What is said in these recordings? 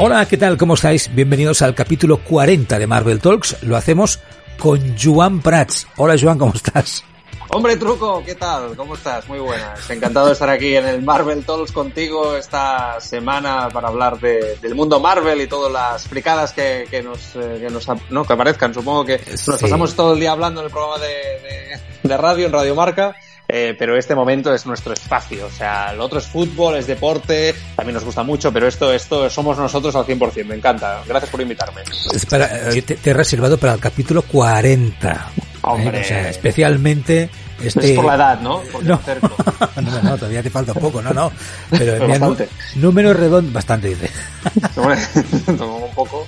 Hola, ¿qué tal? ¿Cómo estáis? Bienvenidos al capítulo 40 de Marvel Talks. Lo hacemos con Joan Prats. Hola, Joan, ¿cómo estás? Hombre, Truco, ¿qué tal? ¿Cómo estás? Muy buenas. Encantado de estar aquí en el Marvel Talks contigo esta semana para hablar del mundo Marvel y todas las fricadas que, nos, eh, que nos no, que aparezcan. Supongo que nos pasamos todo el día hablando en el programa de, de radio, en Radio Marca eh, pero este momento es nuestro espacio. O sea, lo otro es fútbol, es deporte, también nos gusta mucho, pero esto, esto somos nosotros al 100%. Me encanta. Gracias por invitarme. Eh, te, he reservado para el capítulo 40. Hombre. o sea, especialmente este... Es por la edad, ¿no? No. no, no, todavía te falta un poco, no, no. Pero bastante. número redondo, bastante dice. un poco,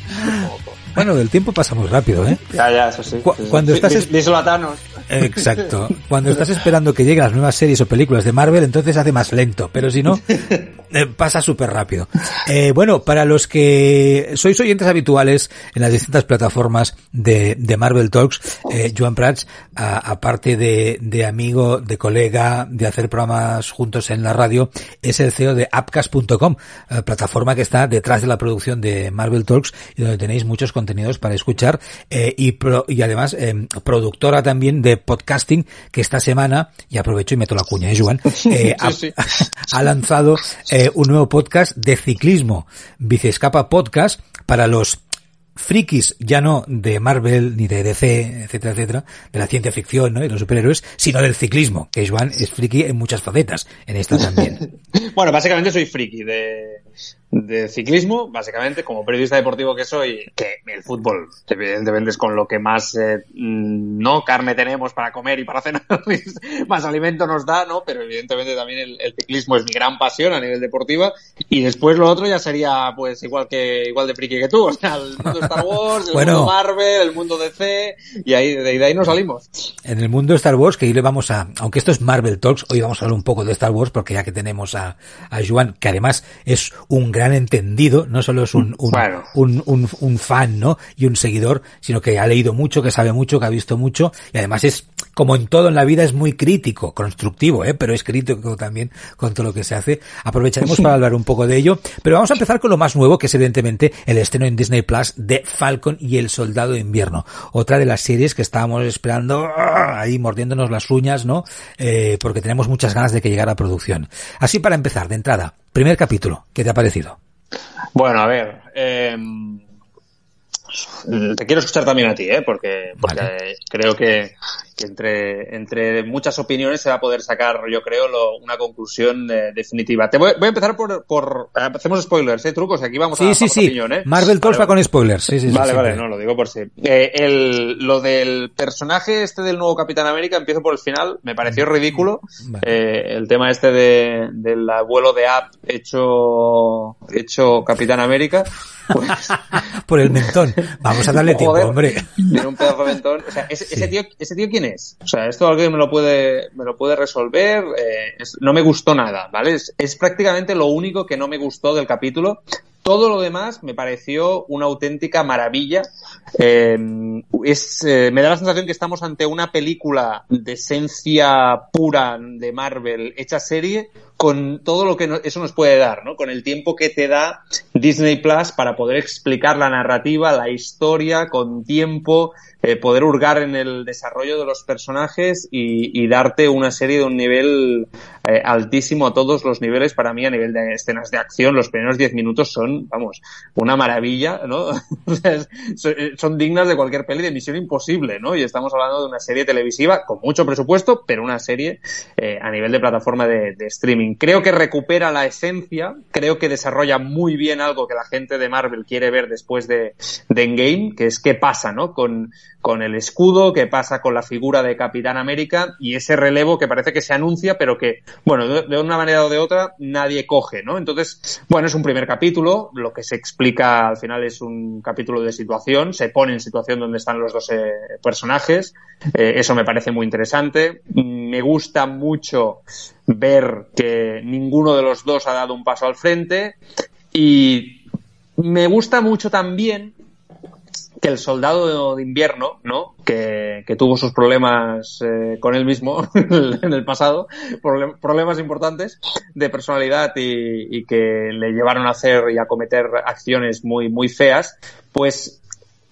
Bueno, el tiempo pasa muy rápido, ¿eh? Ya, ya, eso sí. cuando estás... Díselo a Thanos. Exacto. Cuando estás esperando que lleguen las nuevas series o películas de Marvel, entonces hace más lento, pero si no, eh, pasa súper rápido. Eh, bueno, para los que sois oyentes habituales en las distintas plataformas de, de Marvel Talks, eh, Joan Prats, aparte de, de amigo, de colega, de hacer programas juntos en la radio, es el CEO de appcast.com, eh, plataforma que está detrás de la producción de Marvel Talks y donde tenéis muchos contenidos para escuchar eh, y, y además eh, productora también de podcasting que esta semana, y aprovecho y meto la cuña, ¿eh, Joan? Eh, ha, lanzado eh, un nuevo podcast de ciclismo, Bicescapa Podcast, para los frikis ya no de Marvel ni de DC, etcétera, etcétera, de la ciencia ficción ¿no? y los superhéroes, sino del ciclismo, que Joan es friki en muchas facetas, en esta también. bueno, básicamente soy friki de, de ciclismo, básicamente, como periodista deportivo que soy, que el fútbol, evidentemente es con lo que más, eh, no, carne tenemos para comer y para cenar, más alimento nos da, ¿no? Pero evidentemente también el, ciclismo es mi gran pasión a nivel deportiva, y después lo otro ya sería, pues, igual que, igual de friki que tú, o sea, el mundo Star Wars, el mundo Marvel, el mundo DC, y ahí, de, ahí nos salimos. En el mundo Star Wars, que hoy le vamos a, aunque esto es Marvel Talks, hoy vamos a hablar un poco de Star Wars, porque ya que tenemos a, a Juan, que además es un gran entendido, no solo es un, un, un, un, fan, ¿no? Y un seguidor, sino que ha leído mucho, que sabe mucho, que ha visto mucho, y además es, como en todo en la vida, es muy crítico, constructivo, ¿eh? Pero es crítico también con todo lo que se hace. Aprovecharemos para hablar un poco de ello, pero vamos a empezar con lo más nuevo, que es evidentemente el estreno en Disney Plus de Falcon y el Soldado de Invierno. Otra de las series que estábamos esperando, ¡ah! ahí mordiéndonos las uñas, ¿no? Eh, porque tenemos muchas ganas de que llegara a producción. Así para empezar, de entrada, primer capítulo, ¿qué te ha parecido? Bueno, a ver, eh, te quiero escuchar también a ti, ¿eh? porque, porque creo que, entre, entre muchas opiniones se va a poder sacar, yo creo, una conclusión eh, definitiva. Te voy, a empezar por, por, Hacemos spoilers, ¿eh? Trucos, aquí vamos a... Sí, sí, sí. Opinión, ¿eh? Marvel Talks va con spoilers. Sí, sí, vale, vale, no, lo digo por sí. Eh, el, lo del personaje este del nuevo Capitán América, empiezo por el final, me pareció ridículo. Eh, el tema este de, del abuelo de App hecho, hecho Capitán América. Pues... por el mentón. Vamos a darle tiempo, hombre. Tiene un pedazo de mentón. O sea, ese, tío, ¿ese tío quién es? O sea, esto alguien me lo puede, me lo puede resolver. Eh, no me gustó nada, ¿vale? Es, prácticamente lo único que no me gustó del capítulo. Todo lo demás me pareció una auténtica maravilla. Eh, es, eh, me da la sensación que estamos ante una película de esencia pura de Marvel hecha serie con todo lo que eso nos puede dar, ¿no? Con el tiempo que te da Disney Plus para poder explicar la narrativa, la historia, con tiempo, eh, poder hurgar en el desarrollo de los personajes y, darte una serie de un nivel eh, altísimo a todos los niveles. Para mí, a nivel de escenas de acción, los primeros 10 minutos son, vamos, una maravilla, ¿no? Eh, son dignas de cualquier peli de Misión Imposible, ¿no? Y estamos hablando de una serie televisiva con mucho presupuesto, pero una serie a nivel de plataforma de, streaming. Creo que recupera la esencia, creo que desarrolla muy bien algo que la gente de Marvel quiere ver después de, Endgame, que es qué pasa, ¿no? Con, con el escudo, qué pasa con la figura de Capitán América y ese relevo que parece que se anuncia, pero que bueno, de, una manera o de otra, nadie coge, ¿no? Entonces, bueno, es un primer capítulo, lo que se explica al final es un capítulo de situación, se pone en situación donde están los dos eh, personajes, eh, eso me parece muy interesante. Me gusta mucho ver que ninguno de los dos ha dado un paso al frente y me gusta mucho también que el soldado de invierno, ¿no? Que, que tuvo sus problemas eh, con él mismo en el pasado, problemas importantes de personalidad y, que le llevaron a hacer y a cometer acciones muy, muy feas, pues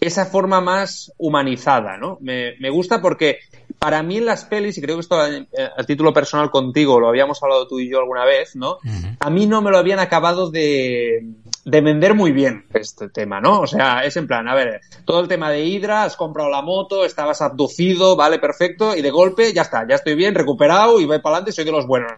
esa forma más humanizada, ¿no? Me gusta porque para mí en las pelis, y creo que esto eh, a, título personal contigo, lo habíamos hablado tú y yo alguna vez, ¿no? A mí no me lo habían acabado de, de vender muy bien este tema, ¿no? O sea, es en plan, a ver, todo el tema de Hydra, has comprado la moto, estabas abducido, vale, perfecto, y de golpe ya está, ya estoy bien, recuperado y voy para adelante, soy de los buenos.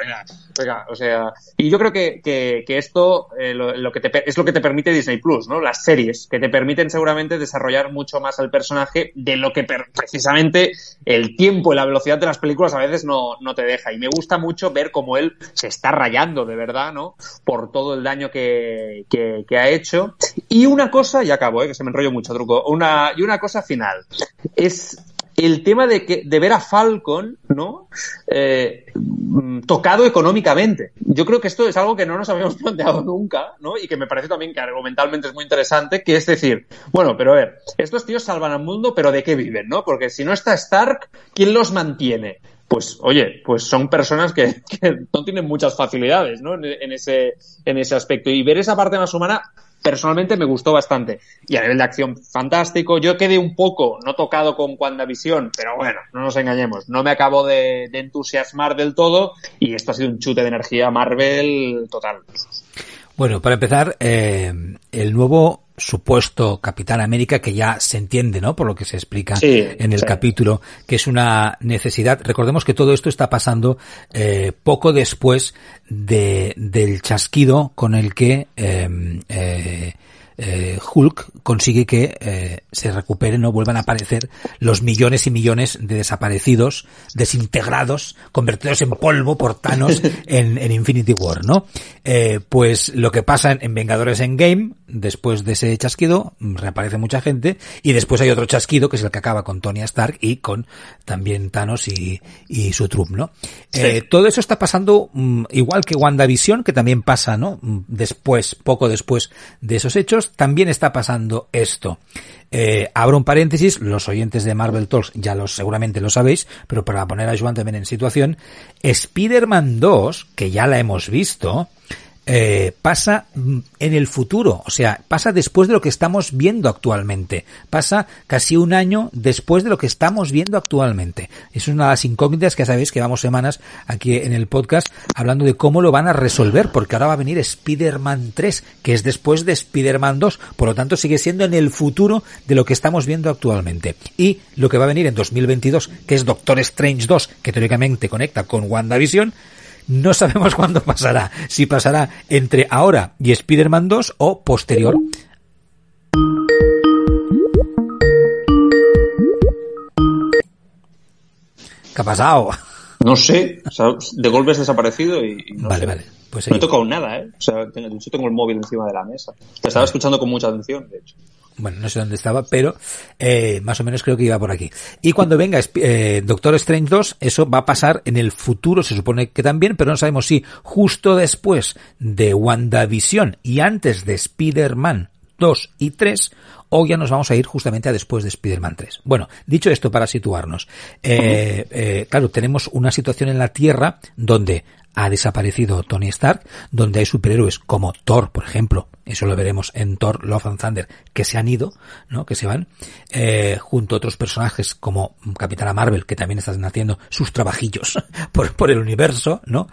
Venga, venga, o sea, y yo creo que, que, que esto eh, lo, que te, es lo que te permite Disney Plus, ¿no? Las series, que te permiten seguramente desarrollar mucho más al personaje de lo que precisamente el tiempo y la velocidad de las películas a veces no, no te deja. Y me gusta mucho ver cómo él se está rayando de verdad, ¿no? Por todo el daño que que, ha hecho. Y una cosa, y acabo, ¿eh? que se me enrollo mucho, truco, una, y una cosa final. Es el tema de, que, de ver a Falcon, ¿no? Eh, tocado económicamente. Yo creo que esto es algo que no nos habíamos planteado nunca, ¿no? Y que me parece también que argumentalmente es muy interesante, que es decir, bueno, pero a ver, estos tíos salvan al mundo, pero ¿de qué viven, no? Porque si no está Stark, ¿quién los mantiene? Pues oye, pues son personas que, no tienen muchas facilidades, ¿no? En, ese, en ese aspecto. Y ver esa parte más humana, personalmente me gustó bastante. Y a nivel de acción, fantástico. Yo quedé un poco, no tocado con WandaVision, pero bueno, no nos engañemos. No me acabo de, de entusiasmar del todo y esto ha sido un chute de energía Marvel total. Bueno, para empezar, eh, el nuevo supuesto Capitán América que ya se entiende, ¿no? Por lo que se explica en el capítulo, que es una necesidad. Recordemos que todo esto está pasando eh, poco después de, del chasquido con el que eh, eh, Hulk consigue que eh, se recuperen o vuelvan a aparecer los millones y millones de desaparecidos, desintegrados, convertidos en polvo por Thanos en, en Infinity War, ¿no? Eh, pues lo que pasa en, Vengadores Endgame, después de ese chasquido, reaparece mucha gente, y después hay otro chasquido, que es el que acaba con Tony Stark y con también Thanos y, y su Trump, ¿no? Eh, todo eso está pasando mm, igual que WandaVision, que también pasa, ¿no? Mm, después, poco después de esos hechos, también está pasando esto. Eh, abro un paréntesis, los oyentes de Marvel Talks ya los seguramente lo sabéis, pero para poner a Joan también en situación, Spider-Man 2, que ya la hemos visto, eh, pasa en el futuro, o sea, pasa después de lo que estamos viendo actualmente, pasa casi un año después de lo que estamos viendo actualmente. Es una de las incógnitas que ya sabéis que vamos semanas aquí en el podcast hablando de cómo lo van a resolver, porque ahora va a venir Spider-Man 3, que es después de Spider-Man 2, por lo tanto sigue siendo en el futuro de lo que estamos viendo actualmente. Y lo que va a venir en 2022, que es Doctor Strange 2, que teóricamente conecta con WandaVision, no sabemos cuándo pasará. Si pasará entre ahora y Spider-Man 2 o posterior. ¿Qué ha pasado? No sé, de golpe has desaparecido y, no Vale, vale. Pues no he tocado nada, ¿eh? O sea, yo tengo el móvil encima de la mesa. Te estaba escuchando con mucha atención, de hecho bueno, no sé dónde estaba, pero eh, más o menos creo que iba por aquí. Y cuando venga eh, Doctor Strange 2, eso va a pasar en el futuro, se supone que también, pero no sabemos si justo después de WandaVision y antes de Spider-Man 2 y 3, o ya nos vamos a ir justamente a después de Spider-Man 3. Bueno, dicho esto para situarnos, eh, eh, claro, tenemos una situación en la Tierra donde ha desaparecido Tony Stark, donde hay superhéroes como Thor, por ejemplo, eso lo veremos en Thor Love and Thunder, que se han ido, ¿no? Que se van, eh, junto a otros personajes como Capitana Marvel, que también están haciendo sus trabajillos por, por el universo, ¿no?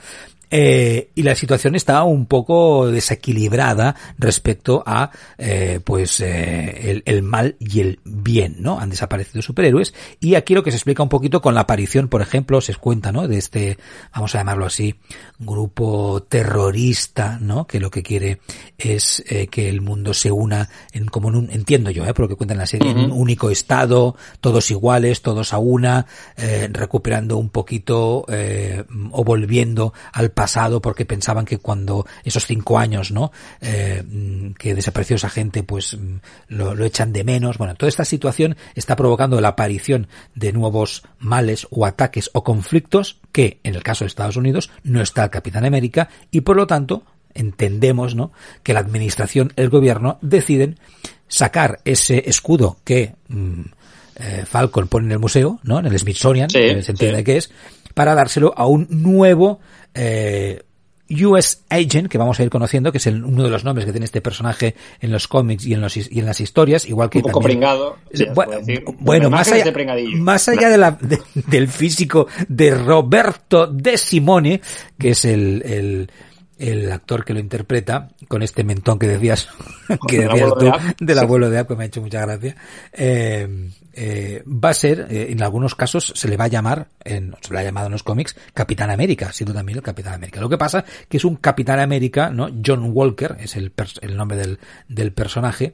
Eh, y la situación está un poco desequilibrada respecto a eh, pues eh, el, el, mal y el bien, ¿no? Han desaparecido superhéroes y aquí lo que se explica un poquito con la aparición, por ejemplo, se cuenta, ¿no? De este, vamos a llamarlo así, grupo terrorista, ¿no? Que lo que quiere es eh, que el mundo se una en como en un, entiendo yo, ¿eh? Por lo que cuenta en la serie, en un único estado, todos iguales, todos a una, eh, recuperando un poquito eh, o volviendo al pasado porque pensaban que cuando esos cinco años, ¿no? Eh, que desapareció esa gente, pues lo, lo, echan de menos. Bueno, toda esta situación está provocando la aparición de nuevos males o ataques o conflictos que, en el caso de Estados Unidos, no está el Capitán América y por lo tanto entendemos, ¿no? Que la administración, el gobierno deciden sacar ese escudo que mmm, eh, Falcon pone en el museo, ¿no? En el Smithsonian, Sí, se entiende sí. que es, para dárselo a un nuevo eh, US Agent que vamos a ir conociendo, que es el, uno de los nombres que tiene este personaje en los cómics y en, los, y en las historias, igual que Un poco también- pringado. sí, bueno, decir. bueno, más allá, más allá de la, de- del físico de Roberto De Simone, que es el, el, el actor que lo interpreta, con este mentón que decías, que decías tú, de del abuelo de App, que me ha hecho mucha gracia, eh, eh, va a ser, eh, en algunos casos, se le va a llamar, en, se le ha llamado en los cómics, Capitán América, siendo también el Capitán América. Lo que pasa que es un Capitán América, ¿no? John Walker, es el, el nombre del, del personaje,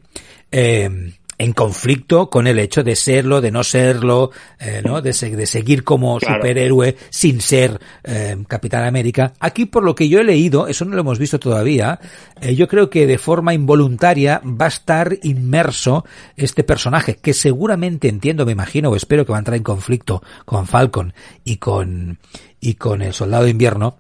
eh, en conflicto con el hecho de serlo, de no serlo, eh, ¿no? De, se- de seguir como Claro. superhéroe sin ser eh, Capitán América. Aquí, por lo que yo he leído, eso no lo hemos visto todavía, eh, yo creo que de forma involuntaria va a estar inmerso este personaje, que seguramente entiendo, me imagino, o espero que va a entrar en conflicto con Falcon y con, y con el Soldado de Invierno,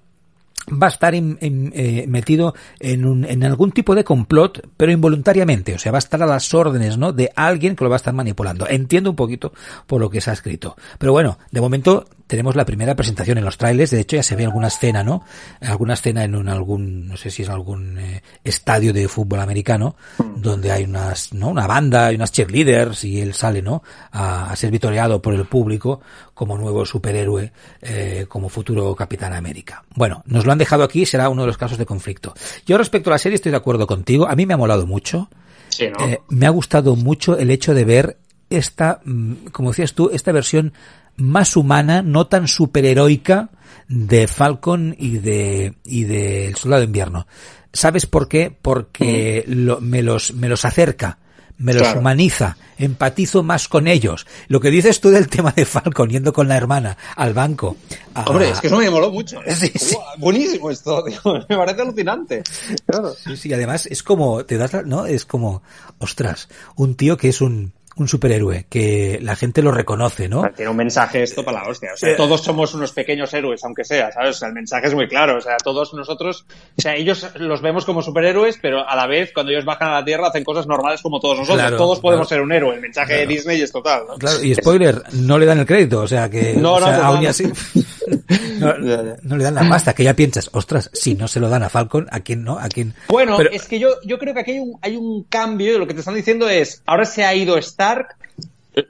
va a estar eh, metido en, en algún tipo de complot, pero involuntariamente, o sea, va a estar a las órdenes, ¿no? De alguien que lo va a estar manipulando. Entiendo un poquito por lo que se ha escrito. Pero bueno, de momento tenemos la primera presentación en los trailers, de hecho ya se ve alguna escena, ¿no? Alguna escena en un, algún, no sé si es algún eh, estadio de fútbol americano, donde hay unas, ¿no? Una banda, y unas cheerleaders, y él sale, ¿no? A, a ser vitoreado por el público como nuevo superhéroe, eh, como futuro Capitán América. Bueno, nos lo han dejado aquí, será uno de los casos de conflicto. Yo respecto a la serie estoy de acuerdo contigo, a mí me ha molado mucho, Sí, ¿no? eh, me ha gustado mucho el hecho de ver esta, mm, como decías tú, esta versión más humana, no tan superheroica de Falcon y de y de El Soldado de Invierno. ¿Sabes por qué? Porque lo- me los me los acerca, me los Claro. humaniza, empatizo más con ellos. Lo que dices tú del tema de Falcon yendo con la hermana al banco. a- Hombre, es que eso me moló mucho. Sí, sí. Guau, Buenísimo esto, tío. Me parece alucinante. Claro. Sí, sí, además es como, te das la, ¿no? Es como, ostras, un tío que es un, un superhéroe, que la gente lo reconoce, ¿no? Tiene un mensaje esto para la hostia. O sea, Eh. todos somos unos pequeños héroes, aunque sea, ¿sabes? O sea, el mensaje es muy claro. O sea, todos nosotros, o sea, ellos los vemos como superhéroes, pero a la vez, cuando ellos bajan a la Tierra, hacen cosas normales como todos nosotros. Claro, todos podemos claro. ser un héroe. El mensaje de Disney es total, ¿no? Claro, y spoiler, no le dan el crédito, o sea que, No, o no, sea, no, aún y no. así, no, le dan la pasta, que ya piensas, ostras, si no se lo dan a Falcon, ¿a quién no? ¿A quién? Bueno, Pero- es que yo, yo creo que aquí hay un, hay un cambio, lo que te están diciendo es, ahora se ha ido Stark,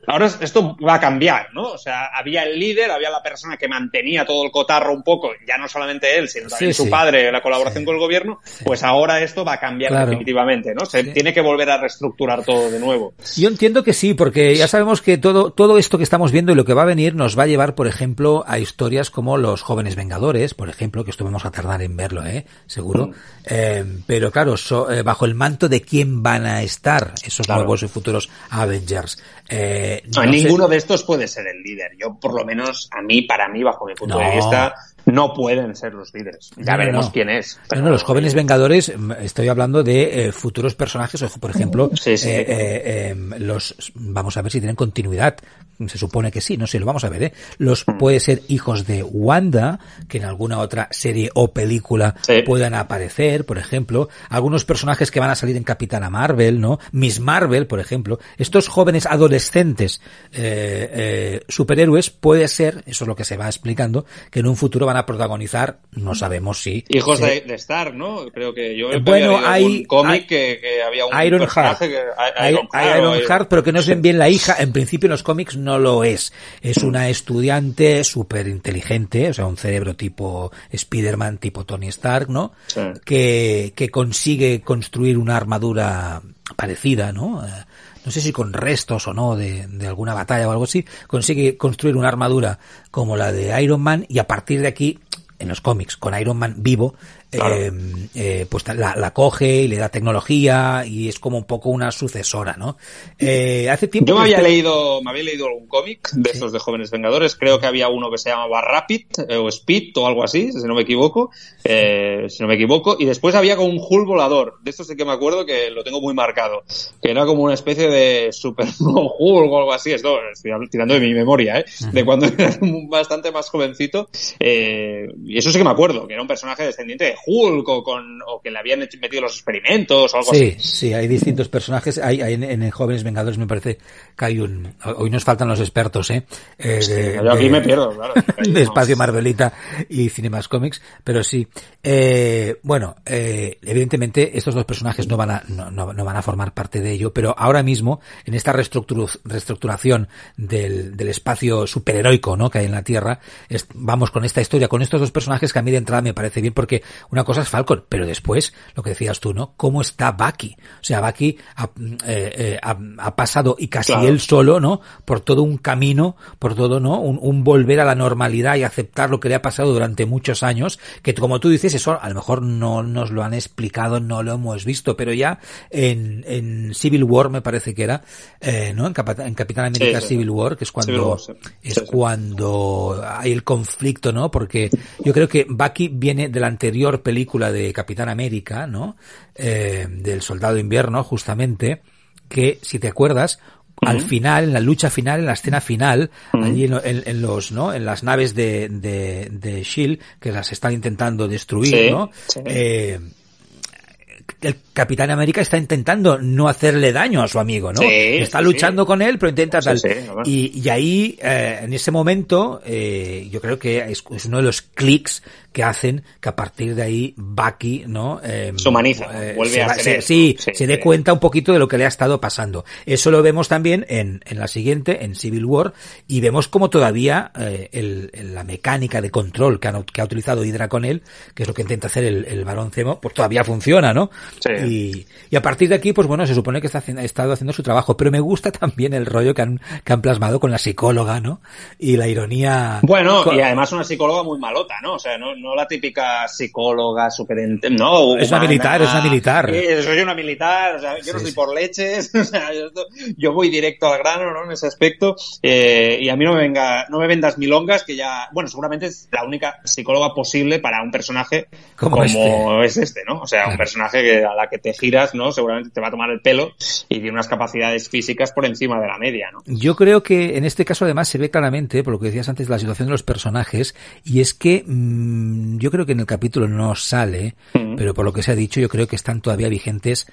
ahora es- esto va a cambiar, ¿no? O sea, había el líder, había la persona que mantenía todo el cotarro un poco, ya no solamente él, sino también Sí, su sí. padre, la colaboración Sí. con el gobierno, pues ahora esto va a cambiar Claro. definitivamente, ¿no? Se tiene que volver a reestructurar todo de nuevo. Yo entiendo que sí, porque ya sabemos que todo, todo esto que estamos viendo y lo que va a venir nos va a llevar, por ejemplo, a historias como Los Jóvenes Vengadores, por ejemplo, que esto vamos a tardar en verlo, ¿eh? Seguro. Eh, pero claro, so- eh, bajo el manto de quién van a estar esos Claro. nuevos y futuros Avengers. Eh, No, no sé- ninguno de estos puede ser el líder. Yo, por lo menos, a mí, para mí, bajo mi punto No. de vista, no pueden ser los líderes. Ya No, veremos no. quién es. No, no, los jóvenes vengadores, estoy hablando de eh, futuros personajes, o, por ejemplo, Sí, sí. eh, eh, em, los, vamos a ver si tienen continuidad, se supone que sí, no sé, lo vamos a ver, ¿eh? Los Mm. puede ser hijos de Wanda, que en alguna otra serie o película Sí. puedan aparecer, por ejemplo, algunos personajes que van a salir en Capitana Marvel, ¿no? Miss Marvel, por ejemplo, estos jóvenes adolescentes superhéroes puede ser, eso es lo que se va explicando, que en un futuro van a a protagonizar, no sabemos si. Hijos de, de, Stark, ¿no? Creo que yo. Bueno, hay. Cómic que, que, había un Iron Heart. Que, Iron, hay, Iron Heart, pero que no es bien, bien la hija. En principio en los cómics no lo es. Es una estudiante súper inteligente, o sea, un cerebro tipo Spider-Man, tipo Tony Stark, ¿no? Sí. Que, que consigue construir una armadura parecida, ¿no? No sé si con restos o no de, de, alguna batalla o algo así, consigue construir una armadura como la de Iron Man y a partir de aquí, en los cómics, con Iron Man vivo, Claro. Eh, eh, pues la, la, coge y le da tecnología y es como un poco una sucesora, ¿no? Eh, hace tiempo. Yo me había leído, me había leído algún cómic de sí. estos de jóvenes vengadores. Creo que había uno que se llamaba Rapid eh, o Speed o algo así, si no me equivoco, eh, si no me equivoco. Y después había como un Hulk volador. De esto sí que me acuerdo que lo tengo muy marcado, que era como una especie de Super Hulk o algo así. Esto estoy tirando de mi memoria, ¿eh? De cuando era bastante más jovencito. y eso sí que me acuerdo, que era un personaje descendiente de Hulk o, con, o que le habían metido los experimentos o algo sí, así. Sí, hay distintos personajes. Hay, hay en, en, Jóvenes Vengadores me parece que hay un... Hoy nos faltan los expertos, ¿eh? eh sí, de, yo aquí de, me pierdo, claro. de Espacio Marvelita y Cinemas Comics, pero sí. Eh, bueno, eh, evidentemente estos dos personajes no van, a, no, no, no, van a formar parte de ello, pero ahora mismo, en esta reestructuración del, del espacio superheroico ¿no? que hay en la Tierra, es, vamos con esta historia, con estos dos personajes que a mí de entrada me parece bien porque una cosa es Falcon, pero después, lo que decías tú, ¿no? ¿Cómo está Bucky? O sea, Bucky ha, eh, eh, ha, ha pasado y casi claro. él solo, ¿no? Por todo un camino, por todo, ¿no? Un, un, volver a la normalidad y aceptar lo que le ha pasado durante muchos años, que como tú dices, eso a lo mejor no nos lo han explicado, no lo hemos visto, pero ya en, en Civil War me parece que era, eh, ¿no? En, Cap en Capitán América sí, sí. Civil War, que es cuando, War, sí. es cuando hay el conflicto, ¿no? Porque yo creo que Bucky viene de la anterior película de Capitán América, ¿no? Eh, del Soldado Invierno, justamente, que si te acuerdas, Uh -huh. al final, en la lucha final, en la escena final, uh -huh. allí en, en, en, los, ¿no? En las naves de, de, de Shield, que las están intentando destruir, sí, ¿no? Sí. Eh, el Capitán América está intentando no hacerle daño a su amigo, ¿no? Sí, está luchando sí. con él, pero intenta tal. Y, y, ahí, eh, en ese momento, eh, yo creo que es, es, uno de los clics que hacen que a partir de ahí Bucky, ¿no? Eh, se humaniza, eh, vuelve se, a ser sí, sí, se dé cuenta un poquito de lo que le ha estado pasando. Eso lo vemos también en, en la siguiente, en Civil War, y vemos como todavía eh, el, el, la mecánica de control que, han, que, ha utilizado Hydra con él, que es lo que intenta hacer el, el varón Zemo, pues todavía funciona, ¿no? Sí. Y, y, a partir de aquí, pues bueno, se supone que está ha estado haciendo su trabajo, pero me gusta también el rollo que han, que han plasmado con la psicóloga, ¿no? Y la ironía. Bueno, con... y además una psicóloga muy malota, ¿no? O sea, no, no la típica psicóloga super no es una militar es una militar soy una militar o sea yo sí, no soy sí. por leches o sea yo, yo, voy directo al grano no en ese aspecto eh, y a mí no me venga no me vendas milongas que ya bueno seguramente es la única psicóloga posible para un personaje como, como este. es este no o sea claro. un personaje que a la que te giras no seguramente te va a tomar el pelo y tiene unas capacidades físicas por encima de la media no yo creo que en este caso además se ve claramente por lo que decías antes la situación de los personajes y es que mmm, yo creo que en el capítulo no sale, mm. pero por lo que se ha dicho, yo creo que están todavía vigentes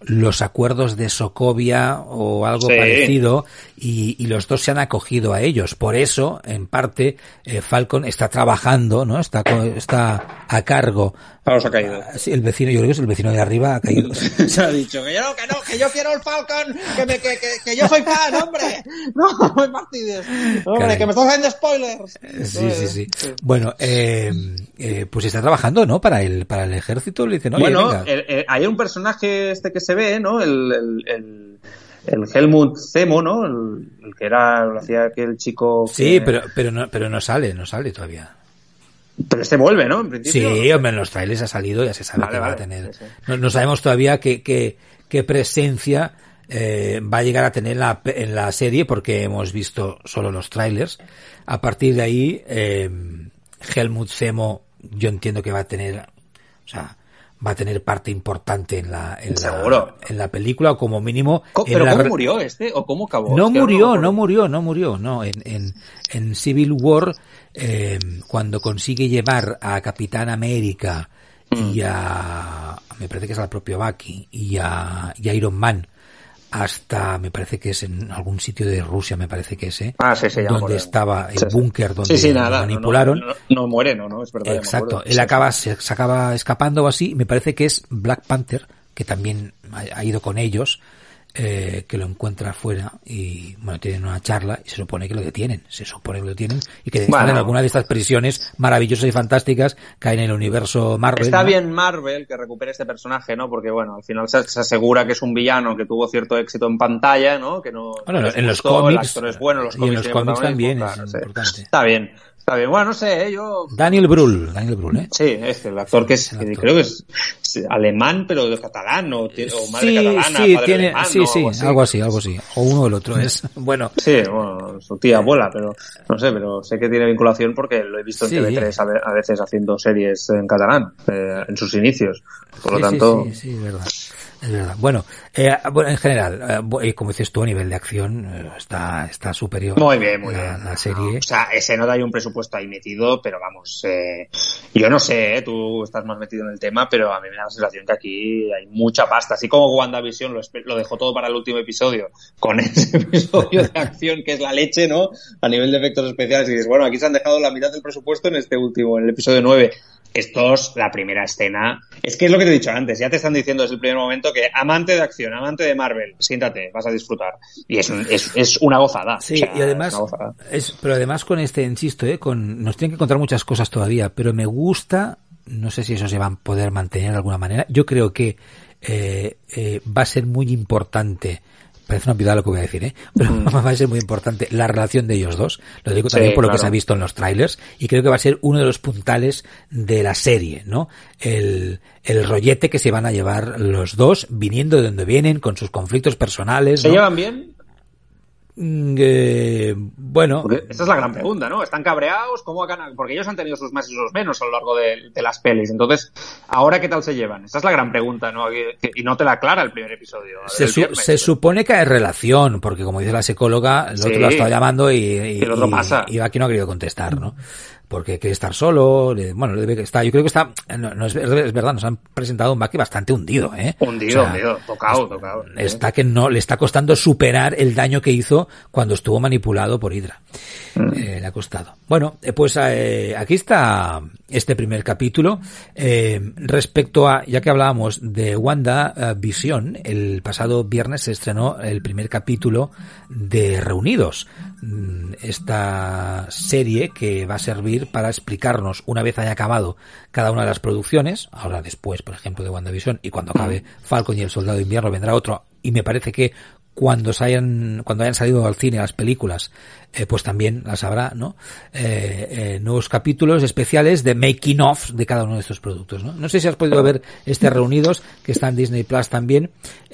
los acuerdos de Sokovia o algo sí. parecido y, y, los dos se han acogido a ellos. Por eso, en parte, eh, Falcon está trabajando, ¿no? Está, está a cargo. Ha caído. Sí, el vecino, yo creo que es el vecino de arriba ha caído. se ha dicho que yo no, que no, que yo quiero el Falcon, que, me, que, que, que yo soy fan, hombre. No, no partidos. Hombre, Caray. que me estás haciendo spoilers. Sí, sí, sí. sí. Bueno, eh, eh, pues está trabajando, ¿no? Para el, para el ejército, le dicen, bueno, el, el, hay un personaje este que se ve, ¿no? El, el, el, el Helmut Zemo, ¿no? El, que era, lo hacía aquel chico. Que... Sí, pero, pero no, pero no sale, no sale todavía. Pero este vuelve, ¿no? En principio. Sí, hombre, en los trailers ha salido, ya se sabe vale, que vale, va a tener. Sí, sí. No, no, sabemos todavía qué, qué, qué presencia eh, va a llegar a tener en la, en la serie, porque hemos visto solo los trailers. A partir de ahí, eh, Helmut Zemo, yo entiendo que va a tener, o sea, va a tener parte importante en la en, la, en la película o como mínimo pero la... cómo murió este o cómo acabó no murió no, no, murió no murió no. En en, en Civil War eh, cuando consigue llevar a Capitán América mm. y a me parece que es al propio Bucky y a, y a Iron Man hasta, me parece que es en algún sitio de Rusia, me parece que es, ¿eh? Ah, sí, sí, donde estaba el Sí, búnker donde nada. manipularon. No, no, no muere, no, no, es verdad. Exacto. Él acaba, se, se acaba escapando o así. Me parece que es Black Panther, que también ha, ha ido con ellos, eh, que lo encuentra afuera y, bueno, tienen una charla y se supone que lo detienen. Se supone que lo detienen y que Bueno. en alguna de estas prisiones maravillosas y fantásticas hay en el universo Marvel. Está ¿no? bien Marvel que recupere este personaje, ¿no? Porque, bueno, al final se, se asegura que es un villano que tuvo cierto éxito en pantalla, ¿no? Que no. Bueno, en los gustó, cómics, El actor es bueno, los y en cómics los cómics también es claro, importante. Está bien, está bien. Bueno, no sé, ¿eh? yo. Daniel Brühl, Daniel Brühl, ¿eh? Sí, este, el actor que es, actor. creo que es, alemán, pero de catalán, o, o madre Sí, catalana, sí, padre tiene, alemán, sí, ¿no? sí, algo así, algo así. O uno o el otro es, bueno. Sí, bueno, su tía abuela, pero no sé, pero sé que tiene vinculación porque lo he visto en Sí. TV3 a, ve- a veces haciendo series en catalán, eh, en sus inicios. Por lo Sí, sí, tanto, Sí, sí, es verdad. Es verdad. Bueno, eh, bueno, en general, eh, eh, como dices tú, a nivel de acción, eh, está, está superior. Muy bien, muy la, bien. La serie. O sea, ese nota hay un presupuesto ahí metido, pero vamos, eh, yo no sé, eh, tú estás más metido en el tema, pero a mí me da la sensación que aquí hay mucha pasta. Así como WandaVision lo, lo dejó todo para el último episodio, con ese episodio de acción que es la leche, ¿no? A nivel de efectos especiales. Y dices, bueno, aquí se han dejado la mitad del presupuesto en este último, en el episodio 9. Estos, la primera escena, es que es lo que te he dicho antes, ya te están diciendo desde el primer momento que amante de acción, amante de Marvel, siéntate, vas a disfrutar. Y es, un- es, es una gozada. Sí, O sea, y además, es una gozada. es, pero además con este, insisto, eh, con, nos tienen que contar muchas cosas todavía, pero me gusta, no sé si eso se va a poder mantener de alguna manera, yo creo que eh, eh, va a ser muy importante, parece una piedad lo que voy a decir, ¿eh? pero va a ser muy importante la relación de ellos dos, lo digo Sí, también por lo que se ha visto en los trailers, y creo que va a ser uno de los puntales de la serie, ¿no? El, el rollete que se van a llevar los dos, viniendo de donde vienen, con sus conflictos personales, ¿Se ¿no? llevan bien? Eh, bueno, esa es la gran pregunta, ¿no? ¿Están cabreados? ¿Cómo han- Porque ellos han tenido sus más y sus menos a lo largo de, de las pelis. Entonces, ¿ahora qué tal se llevan? Esa es la gran pregunta, ¿no? Y no te la aclara el primer episodio. se, el su- viernes. se supone que hay relación, porque como dice la psicóloga, el otro lo ha estado llamando y, y, el otro y- pasa. y aquí no ha querido contestar, ¿no? Porque quiere estar solo, le- bueno, debe que está, yo creo que está, no, no es, es verdad, nos han presentado un Bucky bastante hundido, ¿eh? Hundido, O sea, hundido. Tocado, tocado. Está que no, le está costando superar el daño que hizo cuando estuvo manipulado por Hydra. Mm. Eh, le ha costado. Bueno, eh, pues eh, aquí está este primer capítulo. Respecto a, ya que hablábamos de Wanda Visión, el pasado viernes se estrenó el primer capítulo de Reunidos. Mm, Esta serie que va a servir para explicarnos, una vez haya acabado cada una de las producciones, ahora después, por ejemplo, de WandaVision, y cuando acabe Falcon y el Soldado de Invierno vendrá otro, y me parece que cuando se hayan, cuando hayan salido al cine las películas, eh, pues también las habrá, ¿no? Eh, eh, nuevos capítulos especiales de making of de cada uno de estos productos, ¿no? No sé si has podido ver este reunidos que está en Disney Plus también.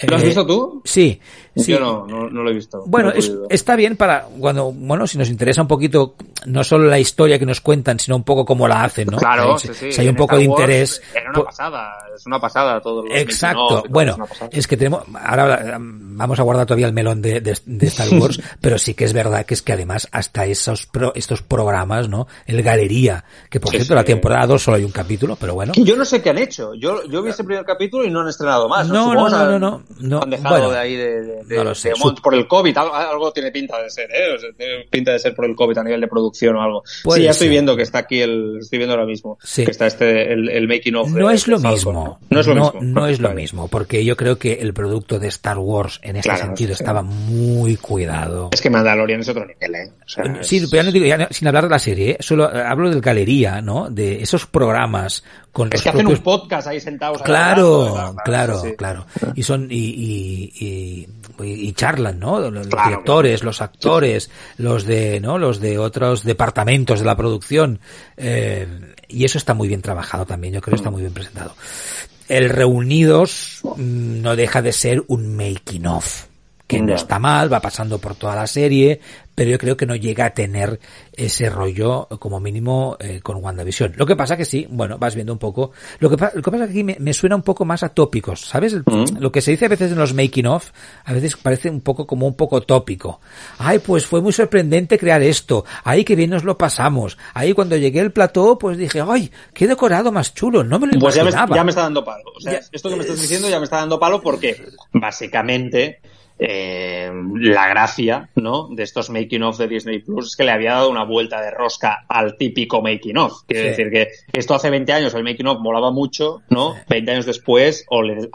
¿Lo has visto tú? Sí, sí. Yo no, no, no lo he visto. Bueno, No he es- podido. está bien para cuando, bueno, si nos interesa un poquito, no solo la historia que nos cuentan, sino un poco cómo la hacen, ¿no? Claro, si, sí, sí. si hay un poco de interés. Era una pues- pasada, es una pasada todo. los Exacto. Bueno, es que tenemos, ahora vamos a guardar todavía el melón de, de- de Star Wars, pero sí que es verdad que es que además hasta esos pro- estos programas, ¿no? El Galería, que por Sí, cierto sí. la temporada 2 solo hay un capítulo, pero bueno. Yo no sé qué han hecho. Yo, yo vi ese primer capítulo y no han estrenado más. No, no, no, han- no, no, no. Han dejado Bueno, de ahí de, de- de- no lo sé. de mont- por el COVID. Algo, algo tiene pinta de ser, ¿eh? O sea, tiene pinta de ser por el COVID a nivel de producción o algo. Puede sí, ya estoy ser. viendo que está aquí el, estoy viendo ahora mismo. Sí. Que está este, el, el making of. No de- es lo Falcon, mismo. ¿no? Es lo mismo. no es lo mismo, porque yo creo que el producto de Star Wars en este Claro, sentido estaba muy cuidado. Es que Mandalorian es otro nivel, ¿eh? O sea, Sí, es- pero ya no digo, ya sin hablar de la serie, ¿eh? solo eh, hablo del galería, ¿no? De esos programas con es los que hacen propios un podcast ahí sentados. Claro, hablando, claro, sí, sí. claro. Y son y, y, y, y charlan, ¿no? Los Claro, directores, los actores, los de, ¿no? Los de otros departamentos de la producción. Eh, y eso está muy bien trabajado también. Yo creo que está muy bien presentado. El Reunidos mm, no deja de ser un making of que no está mal, va pasando por toda la serie, pero yo creo que no llega a tener ese rollo como mínimo eh, con WandaVision. Lo que pasa que sí, bueno, vas viendo un poco. Lo que, lo que pasa que aquí me, suena un poco más a tópicos, ¿sabes? Mm. Lo que se dice a veces en los making of, a veces parece un poco como un poco tópico. Ay, pues fue muy sorprendente crear esto. Ay, que bien nos lo pasamos. Ahí cuando llegué al plató, pues dije, ay, qué decorado más chulo. No me lo pues imaginaba. Ya me, ya me está dando palo. O sea, esto que me estás diciendo ya me está dando palo porque básicamente eh, la gracia ¿no? de estos making of de Disney Plus es que le había dado una vuelta de rosca al típico making of. Quiere decir que esto hace 20 años el making of molaba mucho, ¿no? 20 años después, o le,